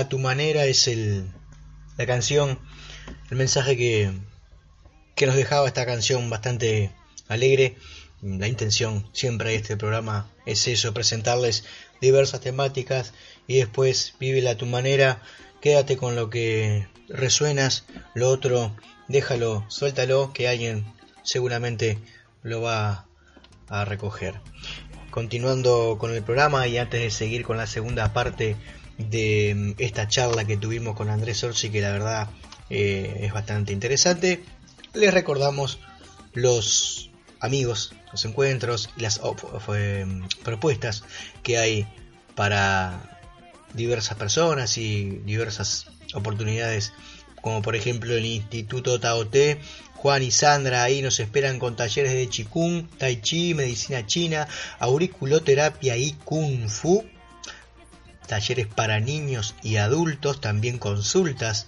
a tu manera es el, la canción, el mensaje que, que nos dejaba esta canción bastante alegre. La intención siempre de este programa es eso, presentarles diversas temáticas y después vívela a tu manera, quédate con lo que resuenas, lo otro déjalo, suéltalo, que alguien seguramente lo va a recoger. Continuando con el programa y antes de seguir con la segunda parte de mm, esta charla que tuvimos con Andrés Orsi, que la verdad eh, es bastante interesante. Les recordamos los amigos, los encuentros y las eh, propuestas que hay para diversas personas y diversas oportunidades, como por ejemplo el Instituto Taoté. Juan y Sandra ahí nos esperan con talleres de Qigong, Tai Chi, medicina china, auriculoterapia y Kung Fu talleres para niños y adultos, también consultas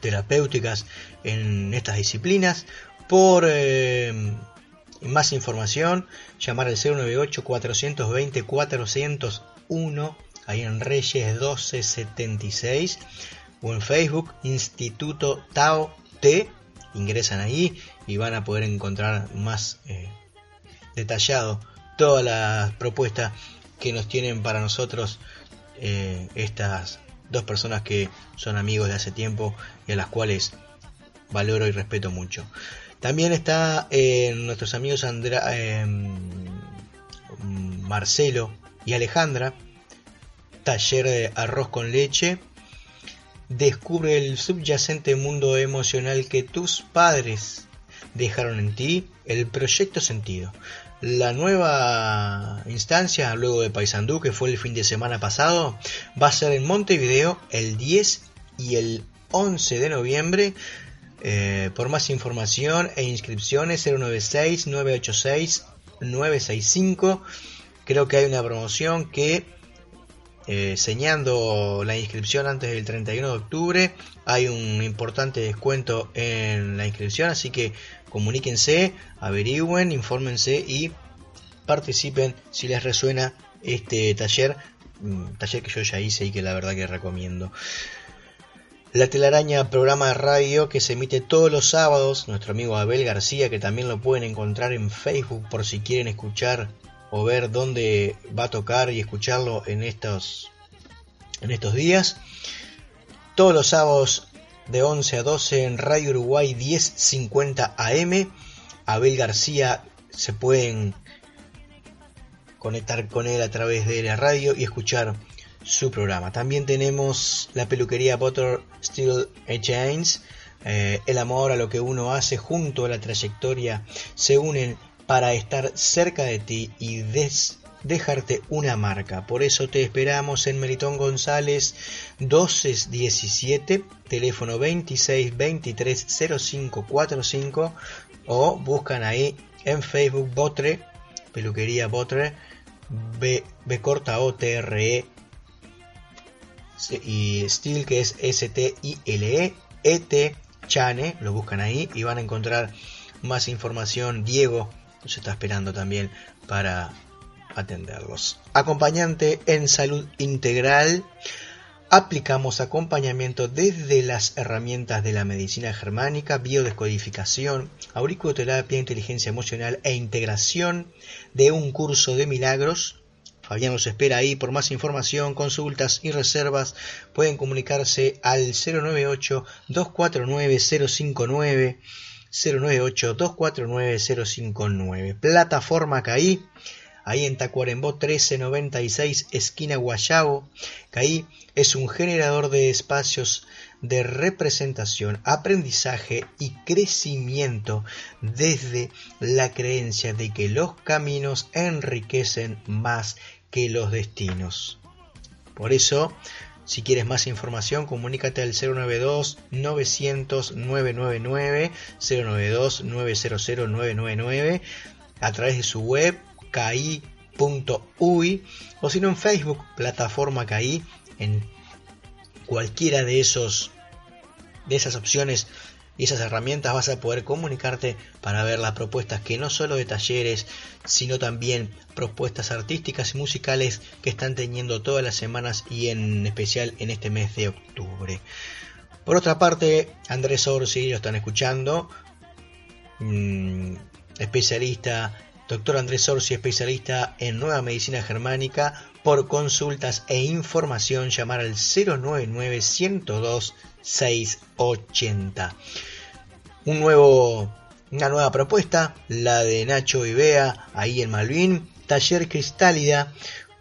terapéuticas en estas disciplinas. Por eh, más información, llamar al 098-420-401, ahí en Reyes 1276, o en Facebook, Instituto Tao T. Ingresan ahí y van a poder encontrar más eh, detallado todas las propuestas que nos tienen para nosotros eh, estas dos personas que son amigos de hace tiempo y a las cuales valoro y respeto mucho. También está eh, nuestros amigos Andra, eh, Marcelo y Alejandra, taller de arroz con leche. Descubre el subyacente mundo emocional que tus padres dejaron en ti, el proyecto sentido. La nueva instancia, luego de Paysandú, que fue el fin de semana pasado, va a ser en Montevideo el 10 y el 11 de noviembre. Eh, por más información e inscripciones 096-986-965. Creo que hay una promoción que, eh, señando la inscripción antes del 31 de octubre, hay un importante descuento en la inscripción, así que comuníquense, averigüen, infórmense y participen si les resuena este taller, mm, taller que yo ya hice y que la verdad que recomiendo. La telaraña programa de radio que se emite todos los sábados, nuestro amigo Abel García, que también lo pueden encontrar en Facebook por si quieren escuchar o ver dónde va a tocar y escucharlo en estos, en estos días. Todos los sábados de 11 a 12 en Radio Uruguay 1050 AM. Abel García se pueden conectar con él a través de la radio y escuchar su programa. También tenemos la peluquería Butter Steel Chains. Eh, el amor a lo que uno hace junto a la trayectoria se unen para estar cerca de ti y des dejarte una marca. Por eso te esperamos en Melitón González 1217, teléfono 26 23 05 45 o buscan ahí en Facebook Botre, peluquería Botre, B, B corta O T R E y Steel que es S T I L E E T Chane, lo buscan ahí y van a encontrar más información. Diego nos está esperando también para atenderlos. Acompañante en salud integral. Aplicamos acompañamiento desde las herramientas de la medicina germánica, biodescodificación, auriculoterapia, inteligencia emocional e integración de un curso de milagros. Fabián los espera ahí por más información, consultas y reservas. Pueden comunicarse al 098-249-059. 098-249-059. Plataforma CAI ahí en Tacuarembó 1396, esquina Guayabo. CAI es un generador de espacios de representación, aprendizaje y crecimiento desde la creencia de que los caminos enriquecen más que los destinos. Por eso, si quieres más información, comunícate al 092 900 999 092 900 999 a través de su web kai.ui o si no en Facebook, plataforma KAI, en cualquiera de esos de esas opciones y esas herramientas vas a poder comunicarte para ver las propuestas que no solo de talleres, sino también propuestas artísticas y musicales que están teniendo todas las semanas y en especial en este mes de octubre. Por otra parte, Andrés Orsi, lo están escuchando, mmm, especialista Doctor Andrés Orsi, especialista en nueva medicina germánica, por consultas e información llamar al 099 102 680. Un nuevo, una nueva propuesta, la de Nacho Ibea, ahí en Malvin, taller Cristálida,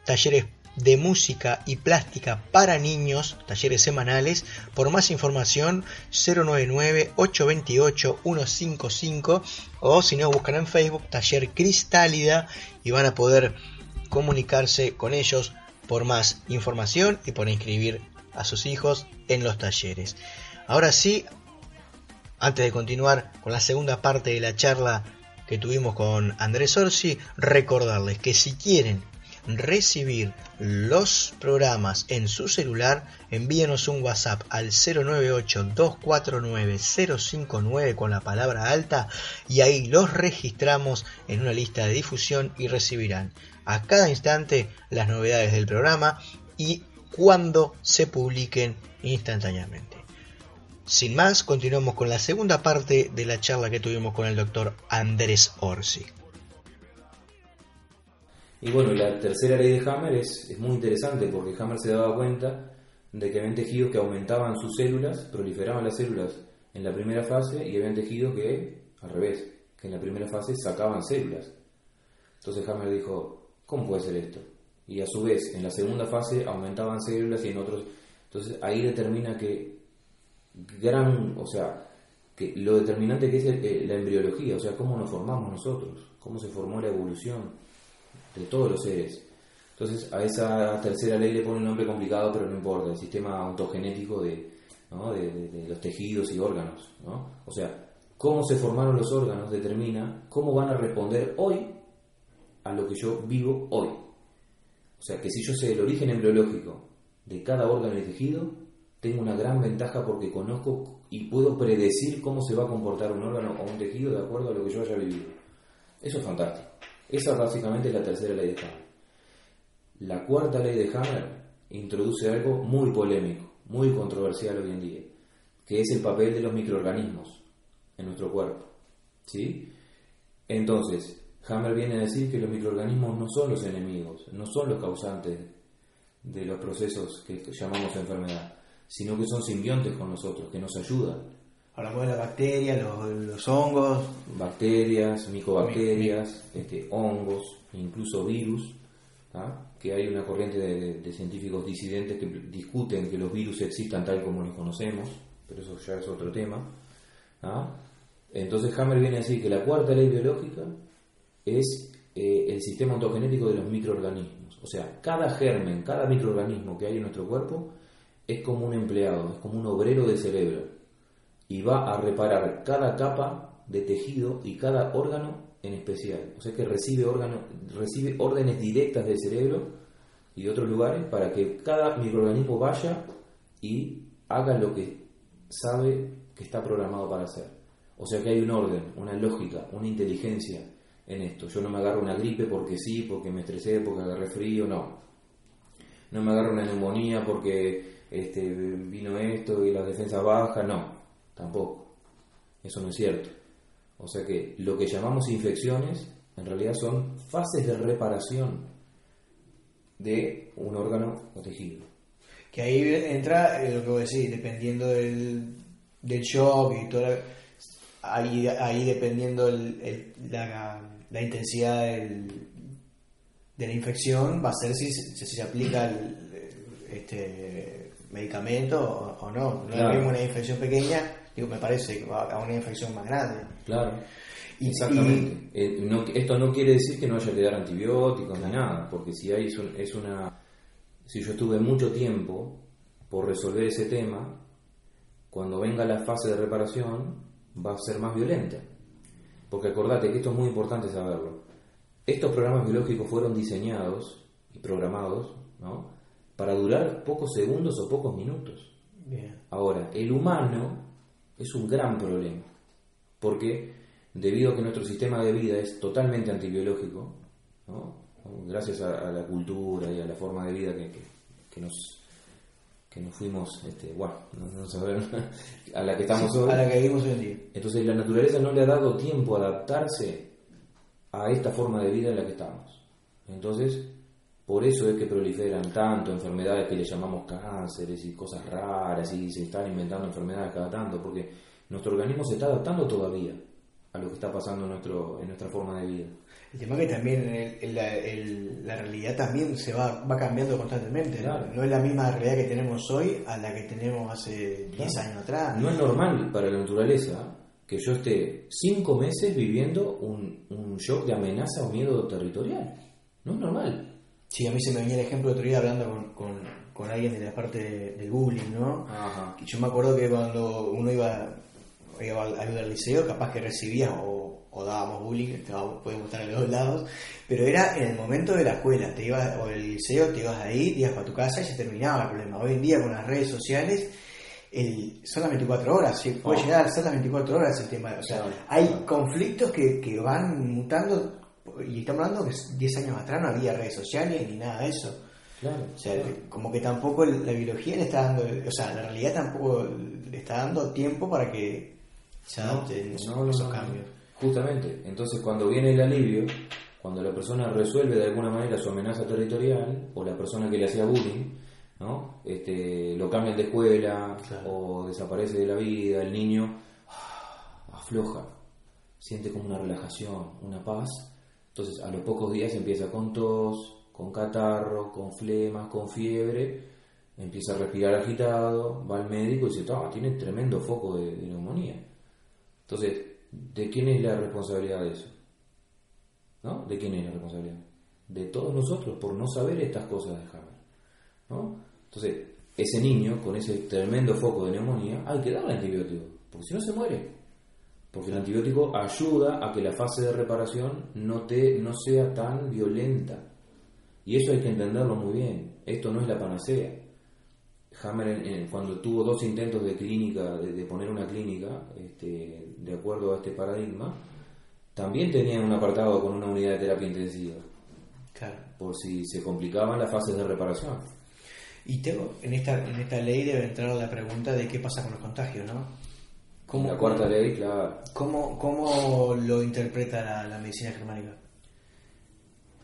talleres de música y plástica para niños, talleres semanales. Por más información 099-828-155 o si no buscan en Facebook taller Cristálida y van a poder comunicarse con ellos por más información y por inscribir a sus hijos en los talleres. Ahora sí, antes de continuar con la segunda parte de la charla que tuvimos con Andrés Orsi, recordarles que si quieren recibir los programas en su celular, envíenos un WhatsApp al 098-249-059 con la palabra alta y ahí los registramos en una lista de difusión y recibirán a cada instante las novedades del programa y cuando se publiquen instantáneamente. Sin más, continuamos con la segunda parte de la charla que tuvimos con el doctor Andrés Orsi. Y bueno, la tercera ley de Hammer es, es muy interesante porque Hammer se daba cuenta de que habían tejidos que aumentaban sus células, proliferaban las células en la primera fase y habían tejidos que, al revés, que en la primera fase sacaban células. Entonces Hammer dijo, ¿cómo puede ser esto? Y a su vez, en la segunda fase aumentaban células y en otros... Entonces ahí determina que gran, o sea, que lo determinante que es eh, la embriología, o sea, cómo nos formamos nosotros, cómo se formó la evolución de todos los seres. Entonces, a esa tercera ley le pone un nombre complicado, pero no importa, el sistema ontogenético de, ¿no? de, los tejidos y órganos. ¿no? O sea, cómo se formaron los órganos determina cómo van a responder hoy a lo que yo vivo hoy. O sea, que si yo sé el origen embriológico de cada órgano y tejido, tengo una gran ventaja porque conozco y puedo predecir cómo se va a comportar un órgano o un tejido de acuerdo a lo que yo haya vivido. Eso es fantástico. Esa básicamente es la tercera ley de Hammer. La cuarta ley de Hammer introduce algo muy polémico, muy controversial hoy en día, que es el papel de los microorganismos en nuestro cuerpo. ¿Sí? Entonces, Hammer viene a decir que los microorganismos no son los enemigos, no son los causantes de los procesos que llamamos enfermedad, sino que son simbiontes con nosotros, que nos ayudan. Hablamos de las bacterias, los, los hongos, Bacterias, micobacterias, este, hongos, incluso virus, que hay una corriente de, de- de científicos disidentes que discuten que los virus existan tal como los conocemos, pero eso ya es otro tema. Entonces Hammer viene a decir que la cuarta ley biológica es eh, el sistema ontogenético de los microorganismos. O sea, cada germen, cada microorganismo que hay en nuestro cuerpo es como un empleado, es como un obrero del cerebro y va a reparar cada capa de tejido y cada órgano en especial. O sea que recibe, órgano, recibe órdenes directas del cerebro y de otros lugares para que cada microorganismo vaya y haga lo que sabe que está programado para hacer. O sea que hay un orden, una lógica, una inteligencia en esto. Yo no me agarro una gripe porque sí, porque me estresé, porque agarré frío, no. No me agarro una neumonía porque este, vino esto y las defensas bajas, no, tampoco. Eso no es cierto. O sea que lo que llamamos infecciones en realidad son fases de reparación de un órgano o tejido. que ahí entra eh, lo que vos decís, dependiendo del, del shock y todo, la- ahí, ahí dependiendo el- el- la, la intensidad del- de la infección, va a ser si, se- si se aplica el, este medicamento o, o no. No Claro. es una infección pequeña, digo, me parece, que va a una infección más grande. Claro. Y- Exactamente. Eh, no- esto no quiere decir que no haya que dar antibióticos ni nada, porque si hay es una si yo estuve mucho tiempo por resolver ese tema, cuando venga la fase de reparación va a ser más violenta. Porque acordate que esto es muy importante saberlo. Estos programas biológicos fueron diseñados y programados ¿no? para durar pocos segundos o pocos minutos. Bien. Ahora, el humano es un gran problema, porque debido a que nuestro sistema de vida es totalmente antibiológico, ¿no? gracias a, a la cultura y a la forma de vida que, que- que nos que nos fuimos, este, bueno, no, no saber, a la que estamos hoy. A la que vivimos hoy en día. Entonces la naturaleza no le ha dado tiempo a adaptarse a esta forma de vida en la que estamos. Entonces, por eso es que proliferan tanto enfermedades que le llamamos cánceres y cosas raras y se están inventando enfermedades cada tanto, porque nuestro organismo se está adaptando todavía a lo que está pasando en, nuestro, en nuestra forma de vida. El tema es que también el- el- la, el- la realidad también se va, va cambiando constantemente. ¿no? Claro. No es la misma realidad que tenemos hoy a la que tenemos hace 10 años atrás. No es normal para la naturaleza que yo esté cinco meses viviendo un, un shock de amenaza o miedo territorial. No es normal. Sí, a mí se me venía el ejemplo de otro día hablando con, con, con alguien de la parte de- del bullying, ¿no? Ajá. Y yo me acuerdo que cuando uno iba, iba al, liceo, capaz que recibías o, o dábamos bullying, podemos estar en los dos lados, pero era en el momento de la escuela, te ibas, o el liceo, te ibas ahí, te ibas para tu casa y se terminaba el problema. Hoy en día con las redes sociales, el, son las 24 horas, ¿sí? puede Oh. llegar a ser las 24 horas el tema. O sea, Claro, hay claro. conflictos que, que van mutando, y estamos hablando que 10 años atrás no había redes sociales ni nada de eso. Claro. O sea, como que tampoco la biología le está dando, o sea, la realidad tampoco le está dando tiempo para que se adapten esos, No, esos no, cambios. Justamente, entonces cuando viene el alivio, cuando la persona resuelve de alguna manera su amenaza territorial, o la persona que le hacía bullying, ¿no? este, lo cambian de escuela, Claro. o desaparece de la vida, el niño ah, afloja, siente como una relajación, una paz, entonces a los pocos días empieza con tos, con catarro, con flemas, con fiebre, empieza a respirar agitado, va al médico y dice, "Ah, tiene tremendo foco de- de neumonía. Entonces, ¿de quién es la responsabilidad de eso? ¿No? ¿De quién es la responsabilidad? De todos nosotros por no saber estas cosas de Hammer. ¿No? Entonces, ese niño con ese tremendo foco de neumonía, hay que darle antibiótico, porque si no se muere. Porque el antibiótico ayuda a que la fase de reparación no, te, no sea tan violenta. Y eso hay que entenderlo muy bien. Esto no es la panacea. Hammer, en- en- cuando tuvo dos intentos de clínica, de, de poner una clínica, este, de acuerdo a este paradigma, también tenía un apartado con una unidad de terapia intensiva, Claro. por si se complicaban las fases de reparación. Y tengo, en esta, en esta ley debe entrar la pregunta de qué pasa con los contagios, ¿no? ¿Cómo, la cuarta ley, claro. ¿Cómo, cómo lo interpreta la, la medicina germánica?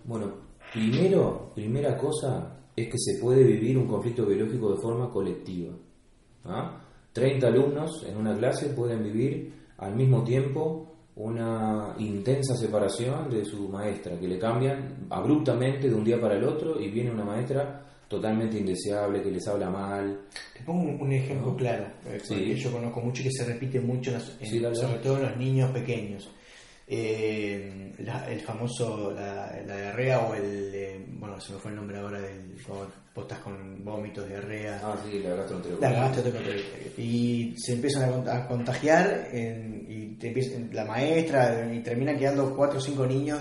Bueno, primero, primera cosa es que se puede vivir un conflicto biológico de forma colectiva. ¿ah? 30 alumnos en una clase pueden vivir al mismo tiempo una intensa separación de su maestra, que le cambian abruptamente de un día para el otro y viene una maestra totalmente indeseable, que les habla mal. Te pongo un, un ejemplo No. claro, Sí. porque yo conozco mucho y que se repite mucho, en las- en- Sí, dale, sobre todo en los niños pequeños. Eh, la- el famoso, la, la diarrea o el, eh, bueno, se me fue el nombre ahora del, cuando estás con vómitos, diarrea, Ah, sí, la gastroenteritis. la gastroenteritis. y se empiezan a, cont- a contagiar en- y te empiezan- la maestra y terminan quedando cuatro o cinco niños.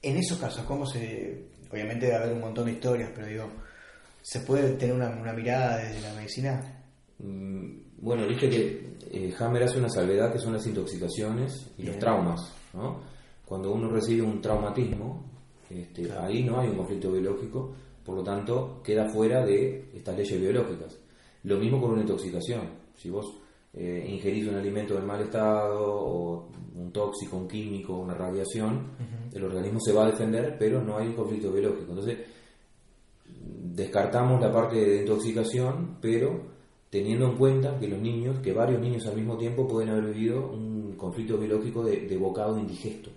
En esos casos, ¿cómo se...? Obviamente debe haber un montón de historias, pero digo, ¿se puede tener una, una mirada desde la medicina? Mm, Bueno, viste que eh, Hammer hace una salvedad que son las intoxicaciones y los traumas, ¿no? Cuando uno recibe un traumatismo, este, Claro. ahí no hay un conflicto biológico, por lo tanto queda fuera de estas leyes biológicas. Lo mismo con una intoxicación. Si vos eh, ingerís un alimento en mal estado o un tóxico, un químico, una radiación, el organismo se va a defender, pero no hay un conflicto biológico. Entonces, descartamos la parte de intoxicación, pero teniendo en cuenta que los niños, que varios niños al mismo tiempo pueden haber vivido un conflicto biológico de, de bocado indigesto,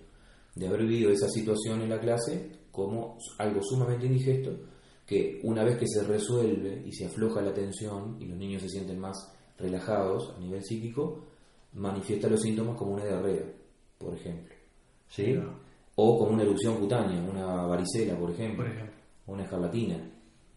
de haber vivido esa situación en la clase como algo sumamente indigesto, que una vez que se resuelve y se afloja la tensión y los niños se sienten más relajados a nivel psíquico, manifiesta los síntomas como una diarrea, por ejemplo. ¿sí? Claro. O como una erupción cutánea, una varicela, por ejemplo, Por ejemplo. una escarlatina,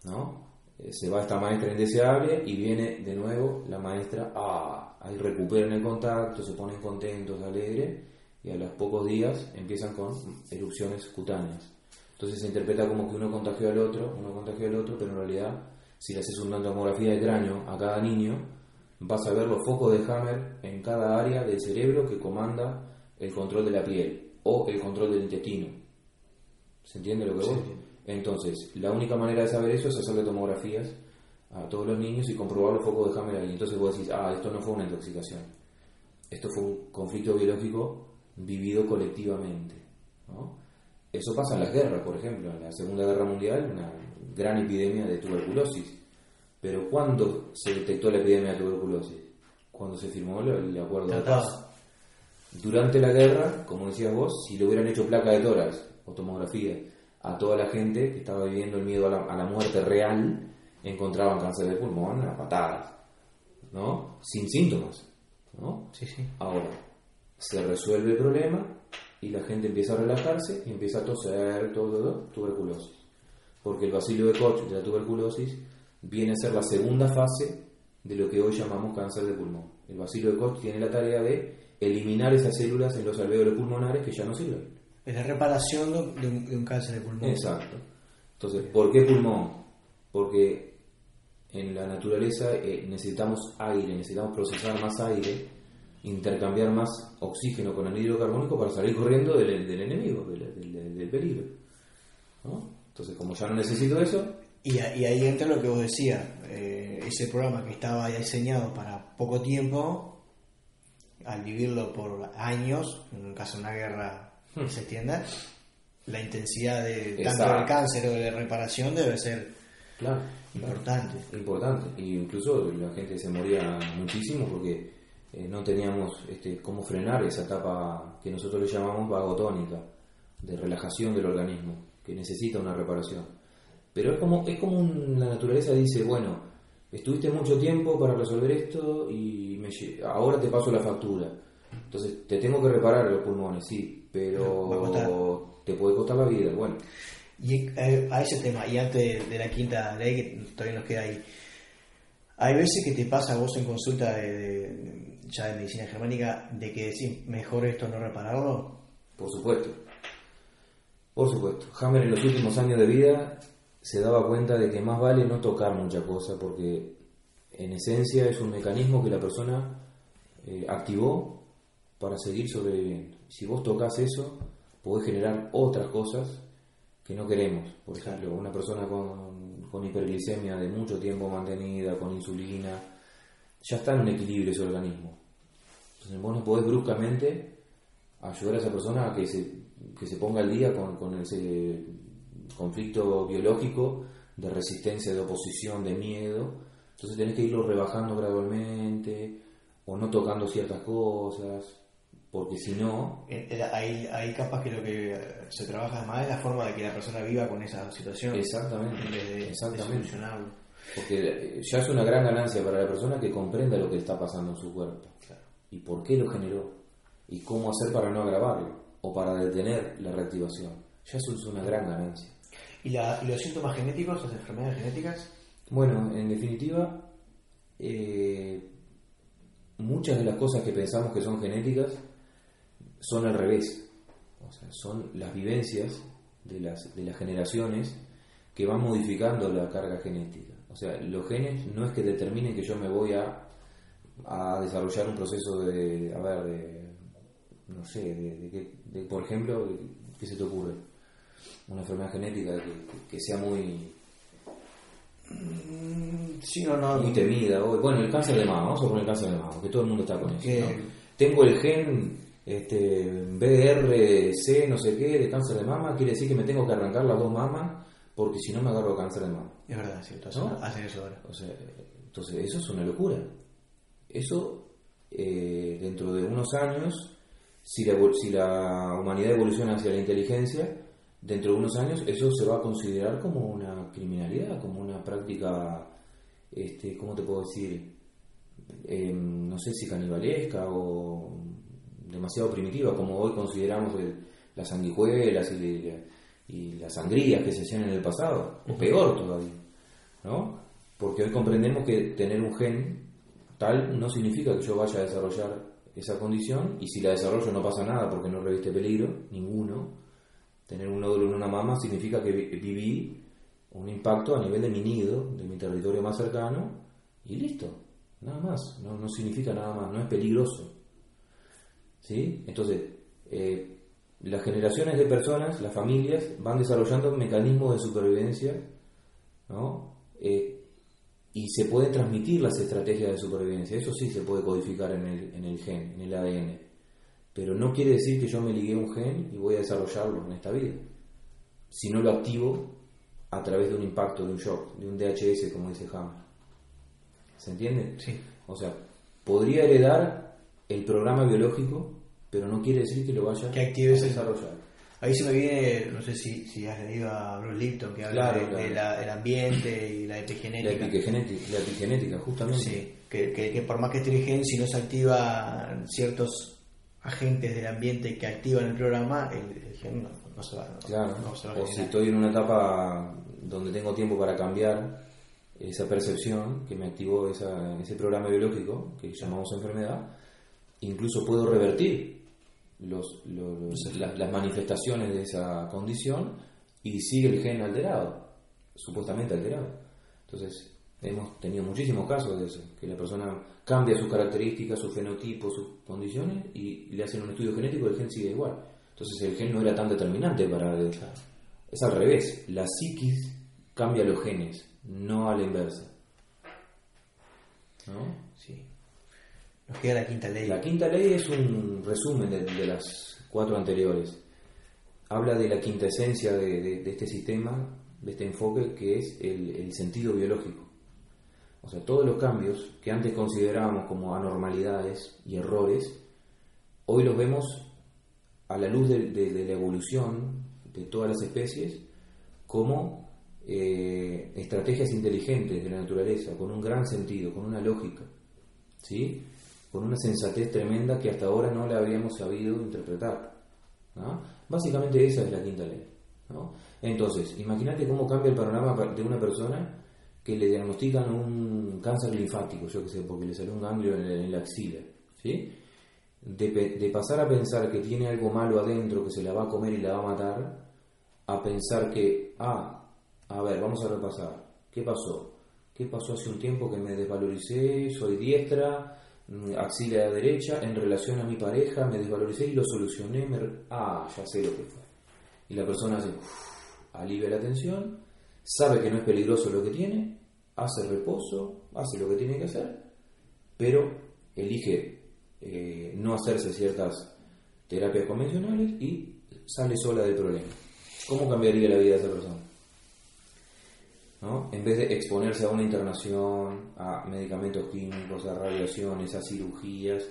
¿no? Eh, Se va esta maestra indeseable y viene de nuevo la maestra, ah, ahí recuperan el contacto, se ponen contentos, alegres, y a los pocos días empiezan con erupciones cutáneas. Entonces se interpreta como que uno contagió al otro, uno contagió al otro, pero en realidad, si le haces una tomografía de cráneo a cada niño, vas a ver los focos de Hammer en cada área del cerebro que comanda el control de la piel o el control del intestino. ¿Se entiende lo que Sí. Entonces, la única manera de saber eso es hacerle tomografías a todos los niños y comprobar los focos de Hammer ahí. Entonces vos decís, ah, esto no fue una intoxicación. Esto fue un conflicto biológico vivido colectivamente. ¿no? Eso pasa en las guerras, por ejemplo. En la Segunda Guerra Mundial, una gran epidemia de tuberculosis. Pero ¿cuándo se detectó la epidemia de tuberculosis? Cuando se firmó el, acuerdo de paz. Durante la guerra, como decías vos, si le hubieran hecho placa de tórax o tomografía a toda la gente que estaba viviendo el miedo a la, a la muerte real, encontraban cáncer de pulmón a patadas, ¿no? Sin síntomas, ¿no? Sí, sí. Ahora, se resuelve el problema y la gente empieza a relajarse y empieza a toser, todo, todo, tuberculosis. Porque el bacilo de Koch de la tuberculosis viene a ser la segunda fase de lo que hoy llamamos cáncer de pulmón. El bacilo de Koch tiene la tarea de eliminar esas células en los alvéolos pulmonares que ya no sirven. Es la reparación de un, de un cáncer de pulmón. Exacto. Entonces, ¿por qué pulmón? Porque en la naturaleza eh, necesitamos aire, necesitamos procesar más aire, intercambiar más oxígeno con anhídrido carbónico para salir corriendo del, del enemigo, del, del- del peligro. ¿no? Entonces, como ya no necesito eso, Y, y ahí entra lo que vos decías, eh, ese programa que estaba ya diseñado para poco tiempo, al vivirlo por años, en el caso de una guerra que se extienda, la intensidad de tanto del cáncer o de reparación debe ser claro, importante. importante. Y incluso la gente se moría muchísimo porque eh, no teníamos este, cómo frenar esa etapa que nosotros le llamamos vagotónica, de relajación del organismo, que necesita una reparación. Pero es como, es como un- la naturaleza dice, bueno, estuviste mucho tiempo para resolver esto y me ahora te paso la factura. Entonces, te tengo que reparar los pulmones, sí, pero te puede costar la vida. Bueno, Y eh, a ese tema, y antes de la quinta ley, que todavía nos queda ahí, hay veces que te pasa a vos en consulta de, de- ya de medicina germánica de que decís, mejor esto no repararlo. Por supuesto. Por supuesto. Hammer en los últimos años de vida se daba cuenta de que más vale no tocar mucha cosa porque en esencia es un mecanismo que la persona eh, activó para seguir sobreviviendo. Si vos tocas eso, podés generar otras cosas que no queremos. Por ejemplo, una persona con, con hiperglicemia de mucho tiempo mantenida, con insulina, ya está en un equilibrio ese organismo. Entonces vos no podés bruscamente ayudar a esa persona a que se, que se ponga al día con, con ese conflicto biológico de resistencia, de oposición, de miedo. Entonces tenés que irlo rebajando gradualmente o no tocando ciertas cosas, porque si no, Eh, eh, Ahí, ahí capaz que lo que eh, se trabaja más es la forma de que la persona viva con esa situación. Exactamente, de, de exactamente. solucionarlo. porque ya es una gran ganancia para la persona que comprenda lo que está pasando en su cuerpo y por qué lo generó y cómo hacer para no agravarlo o para detener la reactivación. Ya eso es una gran ganancia. ¿Y, la- los síntomas genéticos, las enfermedades genéticas? Bueno, en definitiva, eh, muchas de las cosas que pensamos que son genéticas son al revés. O sea, son las vivencias de las, de las generaciones que van modificando la carga genética. O sea, los genes no es que determinen que yo me voy a, a desarrollar un proceso de, a ver, de, no sé, de, de de, por ejemplo, ¿qué se te ocurre? Una enfermedad genética que, sea muy, Sí o no. muy temida. Bueno, el cáncer de mama, vamos a poner el cáncer de mama, que todo el mundo está con eso. ¿no? Tengo el gen este, BRC, no sé qué, de cáncer de mama, quiere decir que me tengo que arrancar las dos mamas porque si no me agarro cáncer de mama. Es verdad, es cierto. ¿No? hacen eso ahora. O sea, entonces, eso es una locura. Eso, eh, dentro de unos años, si la, si la humanidad evoluciona hacia la inteligencia, dentro de unos años eso se va a considerar como una criminalidad, como una práctica, este, ¿cómo te puedo decir? Eh, no sé si canibalesca o demasiado primitiva, como hoy consideramos el- las sanguijuelas y, y las sangrías que se hacían en el pasado, o peor todavía. ¿no? Porque hoy comprendemos que tener un gen tal no significa que yo vaya a desarrollar esa condición y si la desarrollo no pasa nada porque no reviste peligro, ninguno. Tener un nódulo en una mama significa que vi- viví un impacto a nivel de mi nido, de mi territorio más cercano y listo, nada más, no, no significa nada más, no es peligroso. ¿Sí? Entonces, eh, las generaciones de personas, las familias, van desarrollando mecanismos de supervivencia ¿no? Eh, y se pueden transmitir las estrategias de supervivencia, eso sí se puede codificar en el, en el gen, en el ADN, pero no quiere decir que yo me ligué a un gen y voy a desarrollarlo en esta vida, si no lo activo a través de un impacto, de un shock, de un DHS, como dice Hammer. ¿Se entiende? Sí. O sea, podría heredar el programa biológico, pero no quiere decir que lo vaya Que actives a desarrollar. Ahí se me viene, no sé si, si has leído a Bruce Lipton, que habla Claro, de- claro. de la- del ambiente y la La epigenética. epigenética, la epigenética justamente. Sí, que, que, que por más que esté el gen, si no se activan ciertos agentes del ambiente que activan el programa, el, el gen no, no se va, no, Claro, no se va o si estoy en una etapa donde tengo tiempo para cambiar esa percepción que me activó esa- ese programa biológico que llamamos enfermedad, incluso puedo revertir los, los- las manifestaciones de esa condición y sigue el gen alterado, supuestamente alterado. Entonces, hemos tenido muchísimos casos de eso, que la persona cambia sus características, su fenotipo, sus condiciones y le hacen un estudio genético y el gen sigue igual. Entonces, el gen no era tan determinante para... Es al revés, la psiquis cambia los genes, no a la inversa. ¿No? Sí. Nos queda la quinta ley. La quinta ley es un resumen de, de las cuatro anteriores. Habla de la quinta esencia de, de- de este sistema, de este enfoque, que es el, el sentido biológico. O sea, todos los cambios que antes considerábamos como anormalidades y errores, hoy los vemos a la luz de, la evolución de todas las especies como eh, estrategias inteligentes de la naturaleza, con un gran sentido, con una lógica. ¿sí? con una sensatez tremenda que hasta ahora no la habíamos sabido interpretar. ¿no? Básicamente esa es la quinta ley. ¿no? Entonces, imagínate cómo cambia el panorama de una persona que le diagnostican un cáncer linfático, yo qué sé, porque le salió un ganglio en, en la axila. ¿sí? De, de pasar a pensar que tiene algo malo adentro que se la va a comer y la va a matar, a pensar que, ah, a ver, vamos a repasar, ¿qué pasó? ¿Qué pasó hace un tiempo que me desvaloricé, soy diestra, mm, axila derecha, en relación a mi pareja, me desvaloricé y lo solucioné, me ah, ya sé lo que fue. Y la persona hace, uf, alivia la tensión, sabe que no es peligroso lo que tiene, hace reposo, hace lo que tiene que hacer, pero elige eh, no hacerse ciertas terapias convencionales y sale sola del problema. ¿Cómo cambiaría la vida de esa persona? ¿No? En vez de exponerse a una internación, a medicamentos químicos, a radiaciones, a cirugías.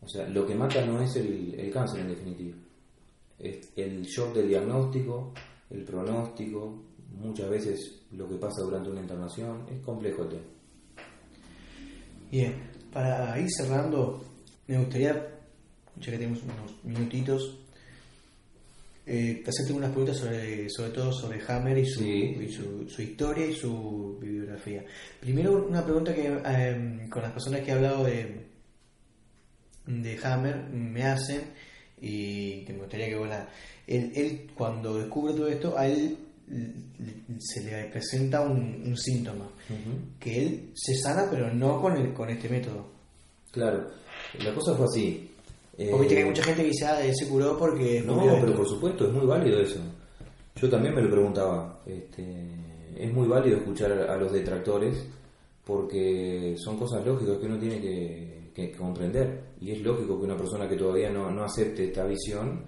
O sea, lo que mata no es el, el cáncer en definitiva. Es el shock del diagnóstico, el pronóstico, muchas veces lo que pasa durante una internación. Es complejo el tema. Bien, para ir cerrando, me gustaría, ya que tenemos unos minutitos, eh, hacerte unas preguntas sobre, sobre todo sobre Hammer y su, Sí. y su, su historia y su bibliografía. Primero, una pregunta que eh, con las personas que he hablado de, de Hammer me hacen y que me gustaría que vos la... Él, él, cuando descubre todo esto, a él se le presenta un, un síntoma que él se sana pero no con el, con este método Claro, la cosa fue así. Eh, viste que hay mucha gente que dice ah él se curó porque No, pero esto". por supuesto, es muy válido eso. Yo también me lo preguntaba. Este, es muy válido escuchar a los detractores porque son cosas lógicas que uno tiene que, que comprender. Y es lógico que una persona que todavía no, no acepte esta visión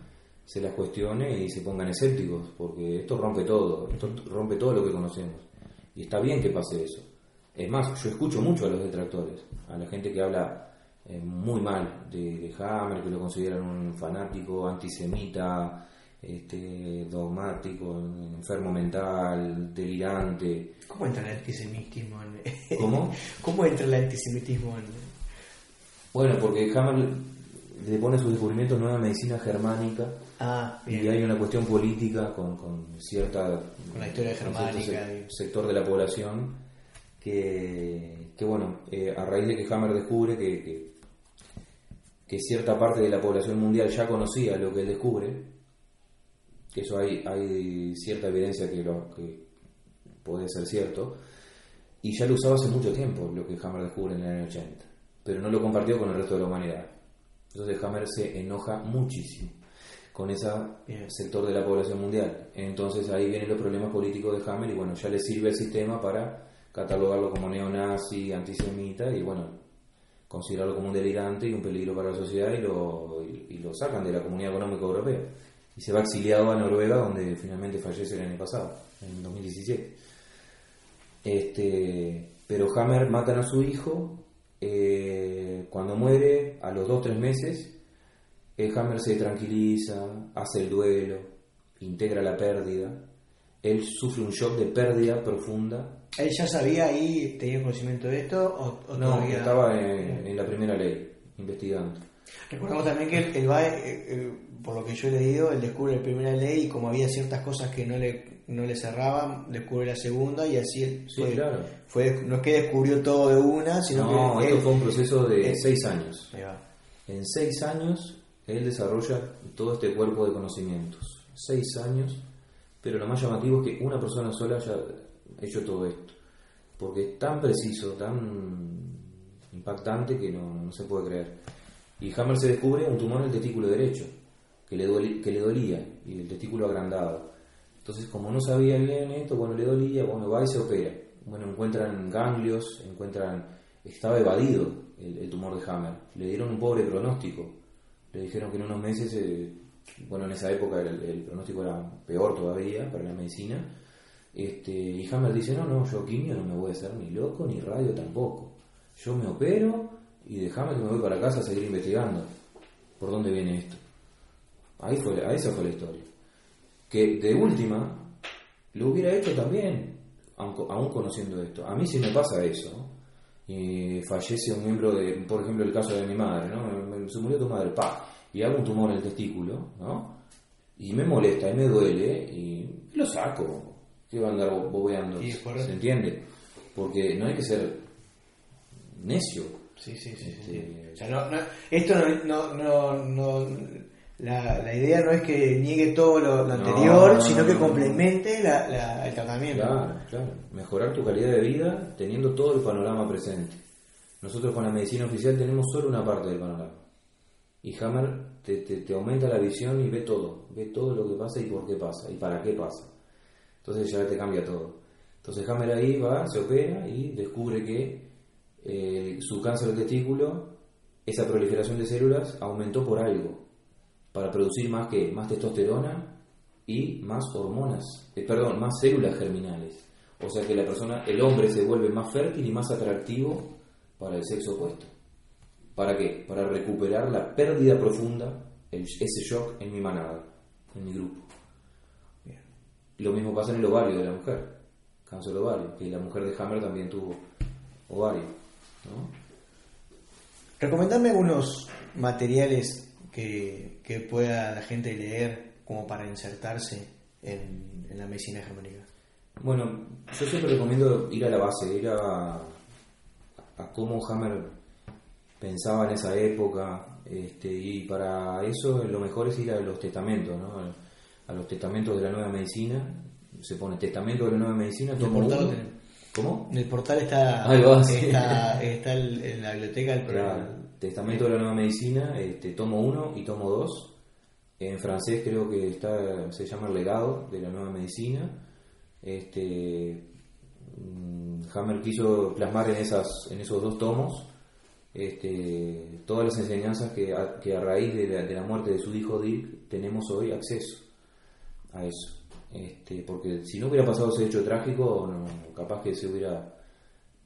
se las cuestione y se pongan escépticos, porque esto rompe todo, esto rompe todo lo que conocemos. Y está bien que pase eso. Es más, yo escucho mucho a los detractores, a la gente que habla eh, muy mal de, de Hammer, que lo consideran un fanático, antisemita, este, dogmático, enfermo mental, delirante. ¿cómo entra el antisemitismo en... ¿Cómo? ¿cómo entra el antisemitismo en... Bueno, porque Hammer le pone sus descubrimientos nueva medicina germánica ah y hay una cuestión política con, con cierta Con la historia germánica se- sector de la población que, que bueno eh, a raíz de que Hammer descubre que, que, que cierta parte de la población mundial ya conocía lo que él descubre que eso hay hay cierta evidencia que lo que puede ser cierto y ya lo usaba hace mucho tiempo lo que Hammer descubre en el año 80 pero no lo compartió con el resto de la humanidad. Entonces Hammer se enoja muchísimo con ese Bien. sector de la población mundial. Entonces ahí vienen los problemas políticos de Hammer y bueno, ya le sirve el sistema para catalogarlo como neonazi, antisemita y bueno, considerarlo como un delirante y un peligro para la sociedad y lo, y, y lo sacan de la Comunidad Económica Europea. Y se va exiliado a Noruega donde finalmente fallece el año pasado, en 2017. Este, pero Hammer matan a su hijo, eh, cuando muere, a los 2-3 meses, el Hammer se tranquiliza, hace el duelo, integra la pérdida, él sufre un shock de pérdida profunda. él ya sabía ahí tenía conocimiento de esto o, o No, todavía estaba en, en la primera ley, investigando. Recordamos también que él, él va, eh, por lo que yo he leído, él descubre la primera ley y como había ciertas cosas que no le, no le cerraban, descubre la segunda y así él Sí, fue, claro. fue- no es que descubrió todo de una, sino No, que esto él- fue un proceso de él- seis años. En seis años, él desarrolla todo este cuerpo de conocimientos. Seis años, pero lo más llamativo es que una persona sola haya hecho todo esto. Porque es tan preciso, tan impactante que no, se puede creer. Y Hammer se descubre un tumor en el testículo derecho, que le, duele- que le dolía, y el testículo agrandado. Entonces, como no sabía bien esto, bueno, le dolía, bueno, va y se opera. Bueno, encuentran ganglios, encuentran... Estaba evadido el, el tumor de Hammer. Le dieron un pobre pronóstico. Le dijeron que en unos meses, eh, bueno, en esa época el, pronóstico era peor todavía para la medicina. Este, y Hammer dice, no, no, yo quimio no me voy a hacer ni loco, ni radio tampoco. Yo me opero y déjame que me voy para casa a seguir investigando. ¿Por dónde viene esto? Ahí fue, a esa fue la historia. Que de última, lo hubiera hecho también, aún conociendo esto. A mí sí me pasa eso. Y fallece un miembro de, por ejemplo, el caso de mi madre, ¿no? Se murió tu madre, pa, y hago un tumor en el testículo, ¿no? Y me molesta y me duele y lo saco. ¿Qué va a andar bo- bobeando? Sí. ¿Se entiende? Porque no hay que ser necio. Sí, sí, sí. Este- sí. O sea, no, no- esto no, no, no, no- la, la idea no es que niegue todo lo, anterior, no, sino que complemente la, la- el tratamiento. Claro, claro. Mejorar tu calidad de vida teniendo todo el panorama presente. Nosotros con la medicina oficial tenemos solo una parte del panorama. Y Hammer te, te- aumenta la visión y ve todo. Ve todo lo que pasa y por qué pasa y para qué pasa. Entonces ya te cambia todo. Entonces Hammer ahí va, se opera y descubre que eh, su cáncer de testículo, esa proliferación de células aumentó por algo. Para producir más que más testosterona y más hormonas, eh, perdón, más células germinales. O sea que la persona, el hombre se vuelve más fértil y más atractivo para el sexo opuesto. ¿Para qué? Para recuperar la pérdida profunda, el- ese shock en mi manada, en mi grupo. Lo mismo pasa en el ovario de la mujer, cáncer de ovario, que la mujer de Hammer también tuvo ovario. ¿no? Recomendame algunos materiales que, que pueda la gente leer como para insertarse en, en la medicina germánica. Bueno, yo siempre recomiendo ir a la base, ir a, a cómo Hammer pensaba en esa época, este, y para eso lo mejor es ir a los testamentos, ¿no? a, los testamentos de la nueva medicina, se pone testamento de la nueva medicina, el tomo portal uno. ¿Cómo? En el portal está, Ahí va, sí. está, está el- en la biblioteca el programa. testamento de la nueva medicina, este, tomo 1 y tomo 2. En francés creo que está se llama el legado de la nueva medicina. Este, mm, Hammer quiso plasmar en, esas, en esos dos tomos este, todas las enseñanzas que a, que a raíz de la, de la muerte de su hijo Dick tenemos hoy acceso a eso. Este, porque si no hubiera pasado ese hecho trágico, no, capaz que se hubiera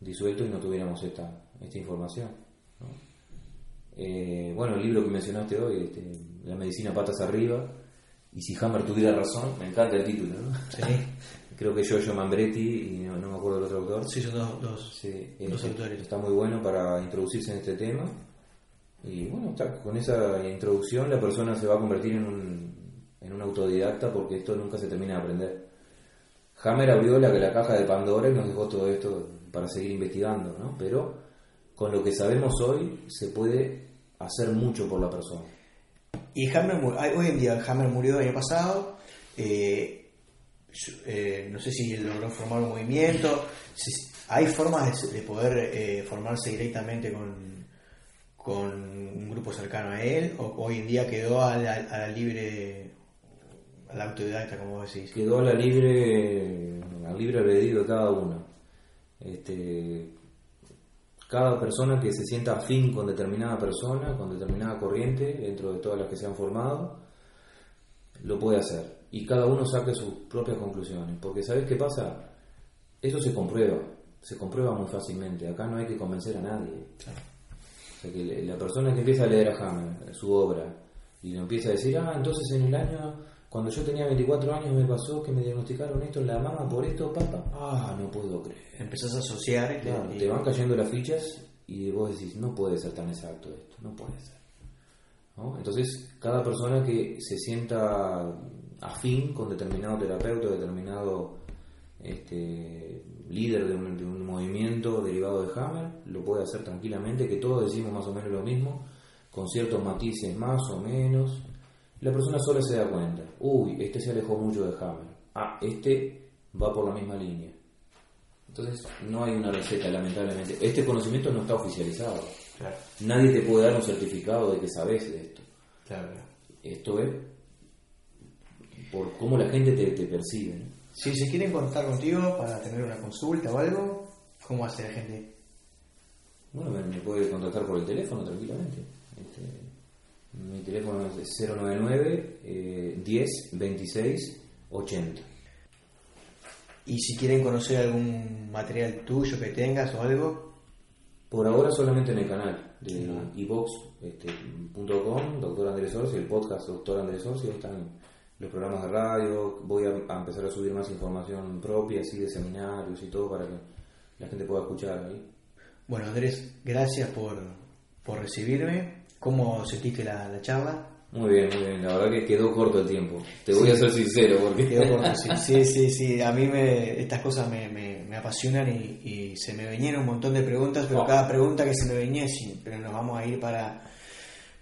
disuelto y no tuviéramos esta, esta información. ¿no? Eh, bueno, el libro que mencionaste hoy, este, La medicina patas arriba, y si Hammer tuviera razón, me encanta el título, ¿no? Sí, Creo que Giorgio Mambretti, y no, no me acuerdo del otro autor. sí, son dos, dos, Sí, dos este, autores. Está muy bueno para introducirse en este tema. Y bueno, está- con esa introducción la persona se va a convertir en un, en un autodidacta porque esto nunca se termina de aprender. Hammer abrió la, la caja de Pandora y nos dejó todo esto para seguir investigando, ¿no? Pero con lo que sabemos hoy se puede hacer mucho por la persona. Y Hammer, hoy en día Hammer murió el año pasado. eh, eh, no sé si logró formar un movimiento. si- hay formas de, de poder eh, formarse directamente con, con un grupo cercano a él. O hoy en día quedó a la, a la libre, a la autodidacta, como decís. quedó a la libre al libre albedrío de cada uno este cada persona que se sienta afín con determinada persona con determinada corriente dentro de todas las que se han formado lo puede hacer y cada uno saque sus propias conclusiones porque sabes qué pasa eso se comprueba se comprueba muy fácilmente acá no hay que convencer a nadie o sea que la persona que empieza a leer a Hammer, su obra, y lo empieza a decir, ah, entonces en el año, cuando yo tenía 24 años me pasó que me diagnosticaron esto en la mama por esto, papá, ah, no puedo creer. Empezás a asociar te- Claro, y- te van cayendo las fichas y vos decís, no puede ser tan exacto esto, no puede ser. ¿No? Entonces, cada persona que se sienta afín con determinado terapeuta, determinado este, líder de un, de un movimiento derivado de Hammer, lo puede hacer tranquilamente, que todos decimos más o menos lo mismo, con ciertos matices más o menos. La persona sola se da cuenta, uy, este se alejó mucho de Hammer, ah, este va por la misma línea. Entonces no hay una receta, lamentablemente. Este conocimiento no está oficializado. Claro, Nadie te puede dar un certificado de que sabes de esto. claro. Esto es por cómo la gente te, te percibe. ¿no? Si se quieren contar contigo para tener una consulta o algo, ¿cómo hace la gente? Bueno, me, me puede contactar por el teléfono tranquilamente. Este, mi teléfono es 099 eh, 10 26 80. Y si quieren conocer algún material tuyo que tengas o algo, Por ahora solamente en el canal de Ah. ivox.com, Doctor Andrés Orsi, el podcast Doctor Andrés Orsi, están los programas de radio, voy a, a empezar a subir más información propia, así de seminarios y todo para que la gente pueda escuchar bueno Andrés, gracias por, por recibirme. ¿Cómo sentiste la, la charla? Muy bien, muy bien, la verdad que quedó corto el tiempo, te voy a ser sincero porque... Quedó corto, sí, sí, sí, sí. A mí me, estas cosas me, me, me apasionan y, y se me venían un montón de preguntas, pero Oh. cada pregunta que se me venía, sí, pero nos vamos a ir para,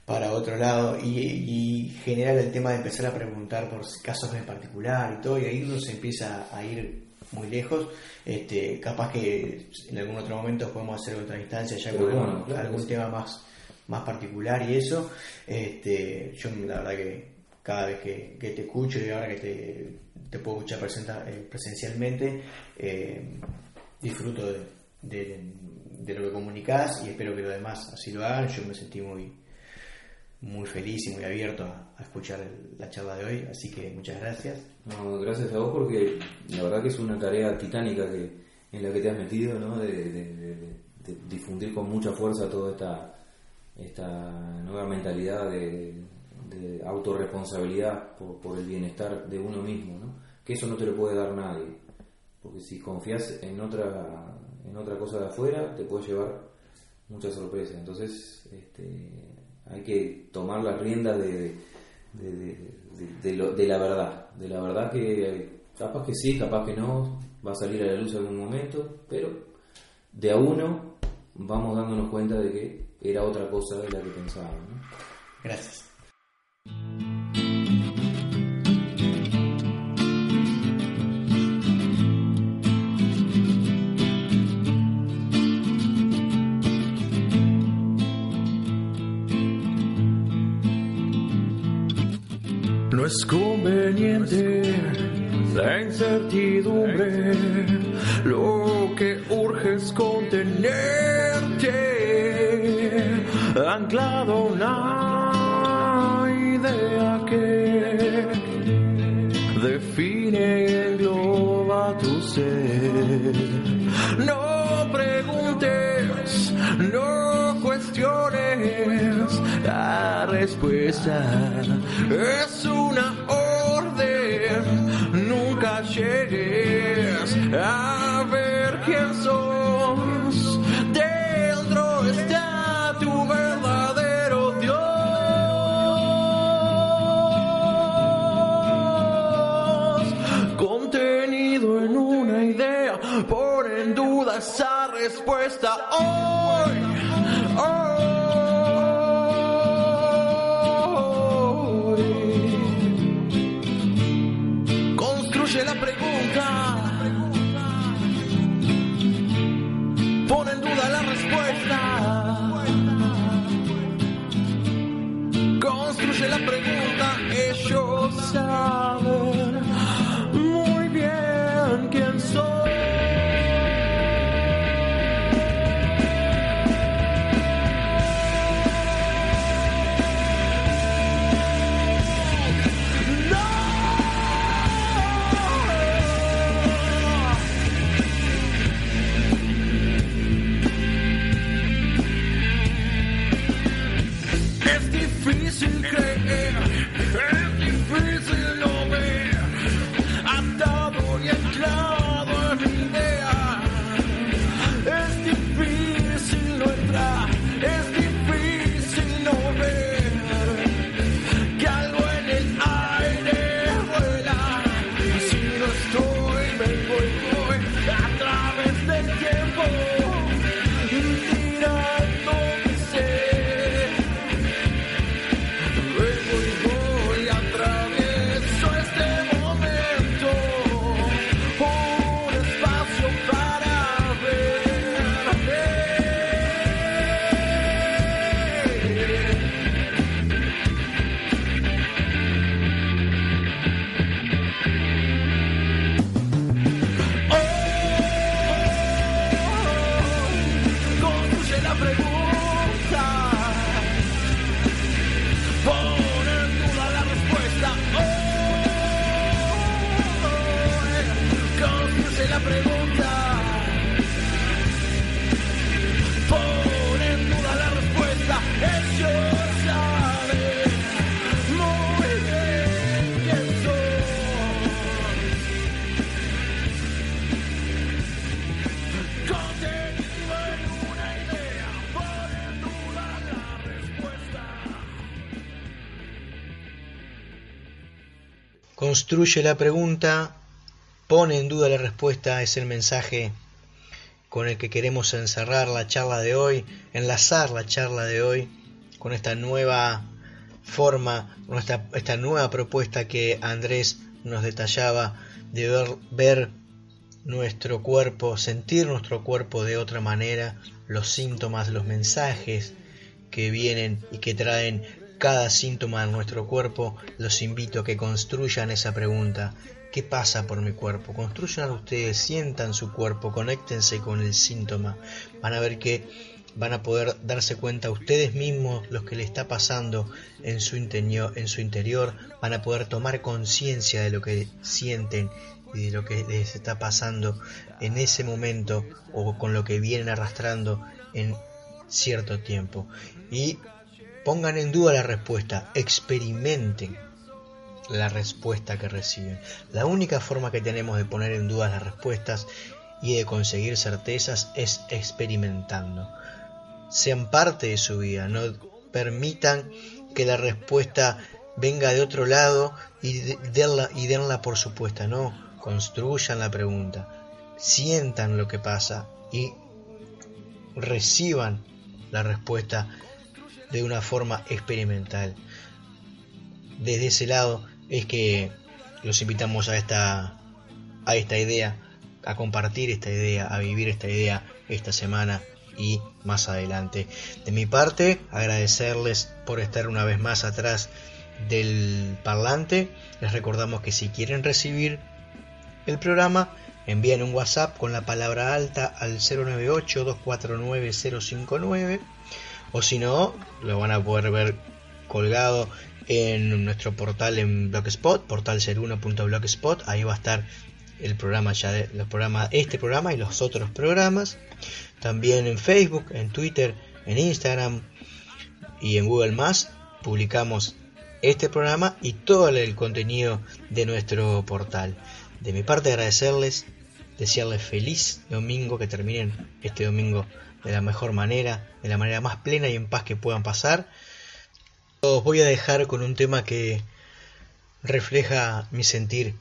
para otro lado y, y generar el tema de empezar a preguntar por casos en particular y todo, y ahí uno se empieza a ir muy lejos. Este, capaz que en algún otro momento podemos hacer otra instancia ya con bueno, algún, claro algún sí. tema más, más particular y eso. Este, yo la verdad que cada vez que, que te escucho y ahora que te, te puedo escuchar presenta- eh, presencialmente, eh, disfruto de, de- de lo que comunicás y espero que los demás así lo hagan. Yo me sentí muy, muy feliz y muy abierto a, a escuchar el- la charla de hoy, así que muchas gracias. No, gracias a vos porque la verdad que es una tarea titánica que, en la que te has metido, ¿no? De, de- de- de difundir con mucha fuerza toda esta, esta nueva mentalidad de, autorresponsabilidad por, por el bienestar de uno mismo, ¿no? Que eso no te lo puede dar nadie, porque si confías en otra, en otra cosa de afuera, te puede llevar muchas sorpresas. Entonces, este, hay que tomar las riendas de, de, lo- de la verdad. De la verdad que capaz que sí, capaz que no, va a salir a la luz en algún momento, pero de a uno vamos dándonos cuenta de que era otra cosa de la que pensábamos. Gracias. Incertidumbre, lo que urge es contenerte, anclado a una idea que define y engloba tu ser. No preguntes, no cuestiones, la respuesta es respuesta hoy. your clothes. La pregunta, pone en duda la respuesta, es el mensaje con el que queremos encerrar la charla de hoy, enlazar la charla de hoy con esta nueva forma, esta, esta nueva propuesta que Andrés nos detallaba de ver, ver nuestro cuerpo, sentir nuestro cuerpo de otra manera, los síntomas, los mensajes que vienen y que traen cada síntoma de nuestro cuerpo, los invito a que construyan esa pregunta. ¿Qué pasa por mi cuerpo? Construyan ustedes, sientan su cuerpo, conéctense con el síntoma. Van a ver que van a poder darse cuenta ustedes mismos lo que le está pasando en su interior, en su interior, van a poder tomar conciencia de lo que sienten y de lo que les está pasando en ese momento o con lo que vienen arrastrando en cierto tiempo. Y pongan en duda la respuesta, experimenten la respuesta que reciben. La única forma que tenemos de poner en duda las respuestas y de conseguir certezas es experimentando. Sean parte de su vida, no permitan que la respuesta venga de otro lado y denla, y denla por supuesta, no, construyan la pregunta, sientan lo que pasa y reciban la respuesta de una forma experimental. Desde ese lado es que los invitamos a esta a esta idea, a compartir esta idea, a vivir esta idea esta semana y más adelante. De mi parte, agradecerles por estar una vez más atrás del parlante. Les recordamos que si quieren recibir el programa, envíen un WhatsApp con la palabra alta al 098-249-059 o si no, lo van a poder ver colgado en nuestro portal en Blogspot, portal01.blogspot, ahí va a estar el programa ya de los programas, este programa y los otros programas. También en Facebook, en Twitter, en Instagram y en Google Más publicamos este programa y todo el contenido de nuestro portal. De mi parte agradecerles, desearles feliz domingo, que terminen este domingo de la mejor manera, de la manera más plena y en paz que puedan pasar. Os voy a dejar con un tema que refleja mi sentir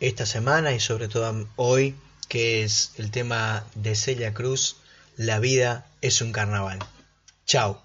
esta semana y sobre todo hoy, que es el tema de Celia Cruz, La vida es un carnaval. Chao.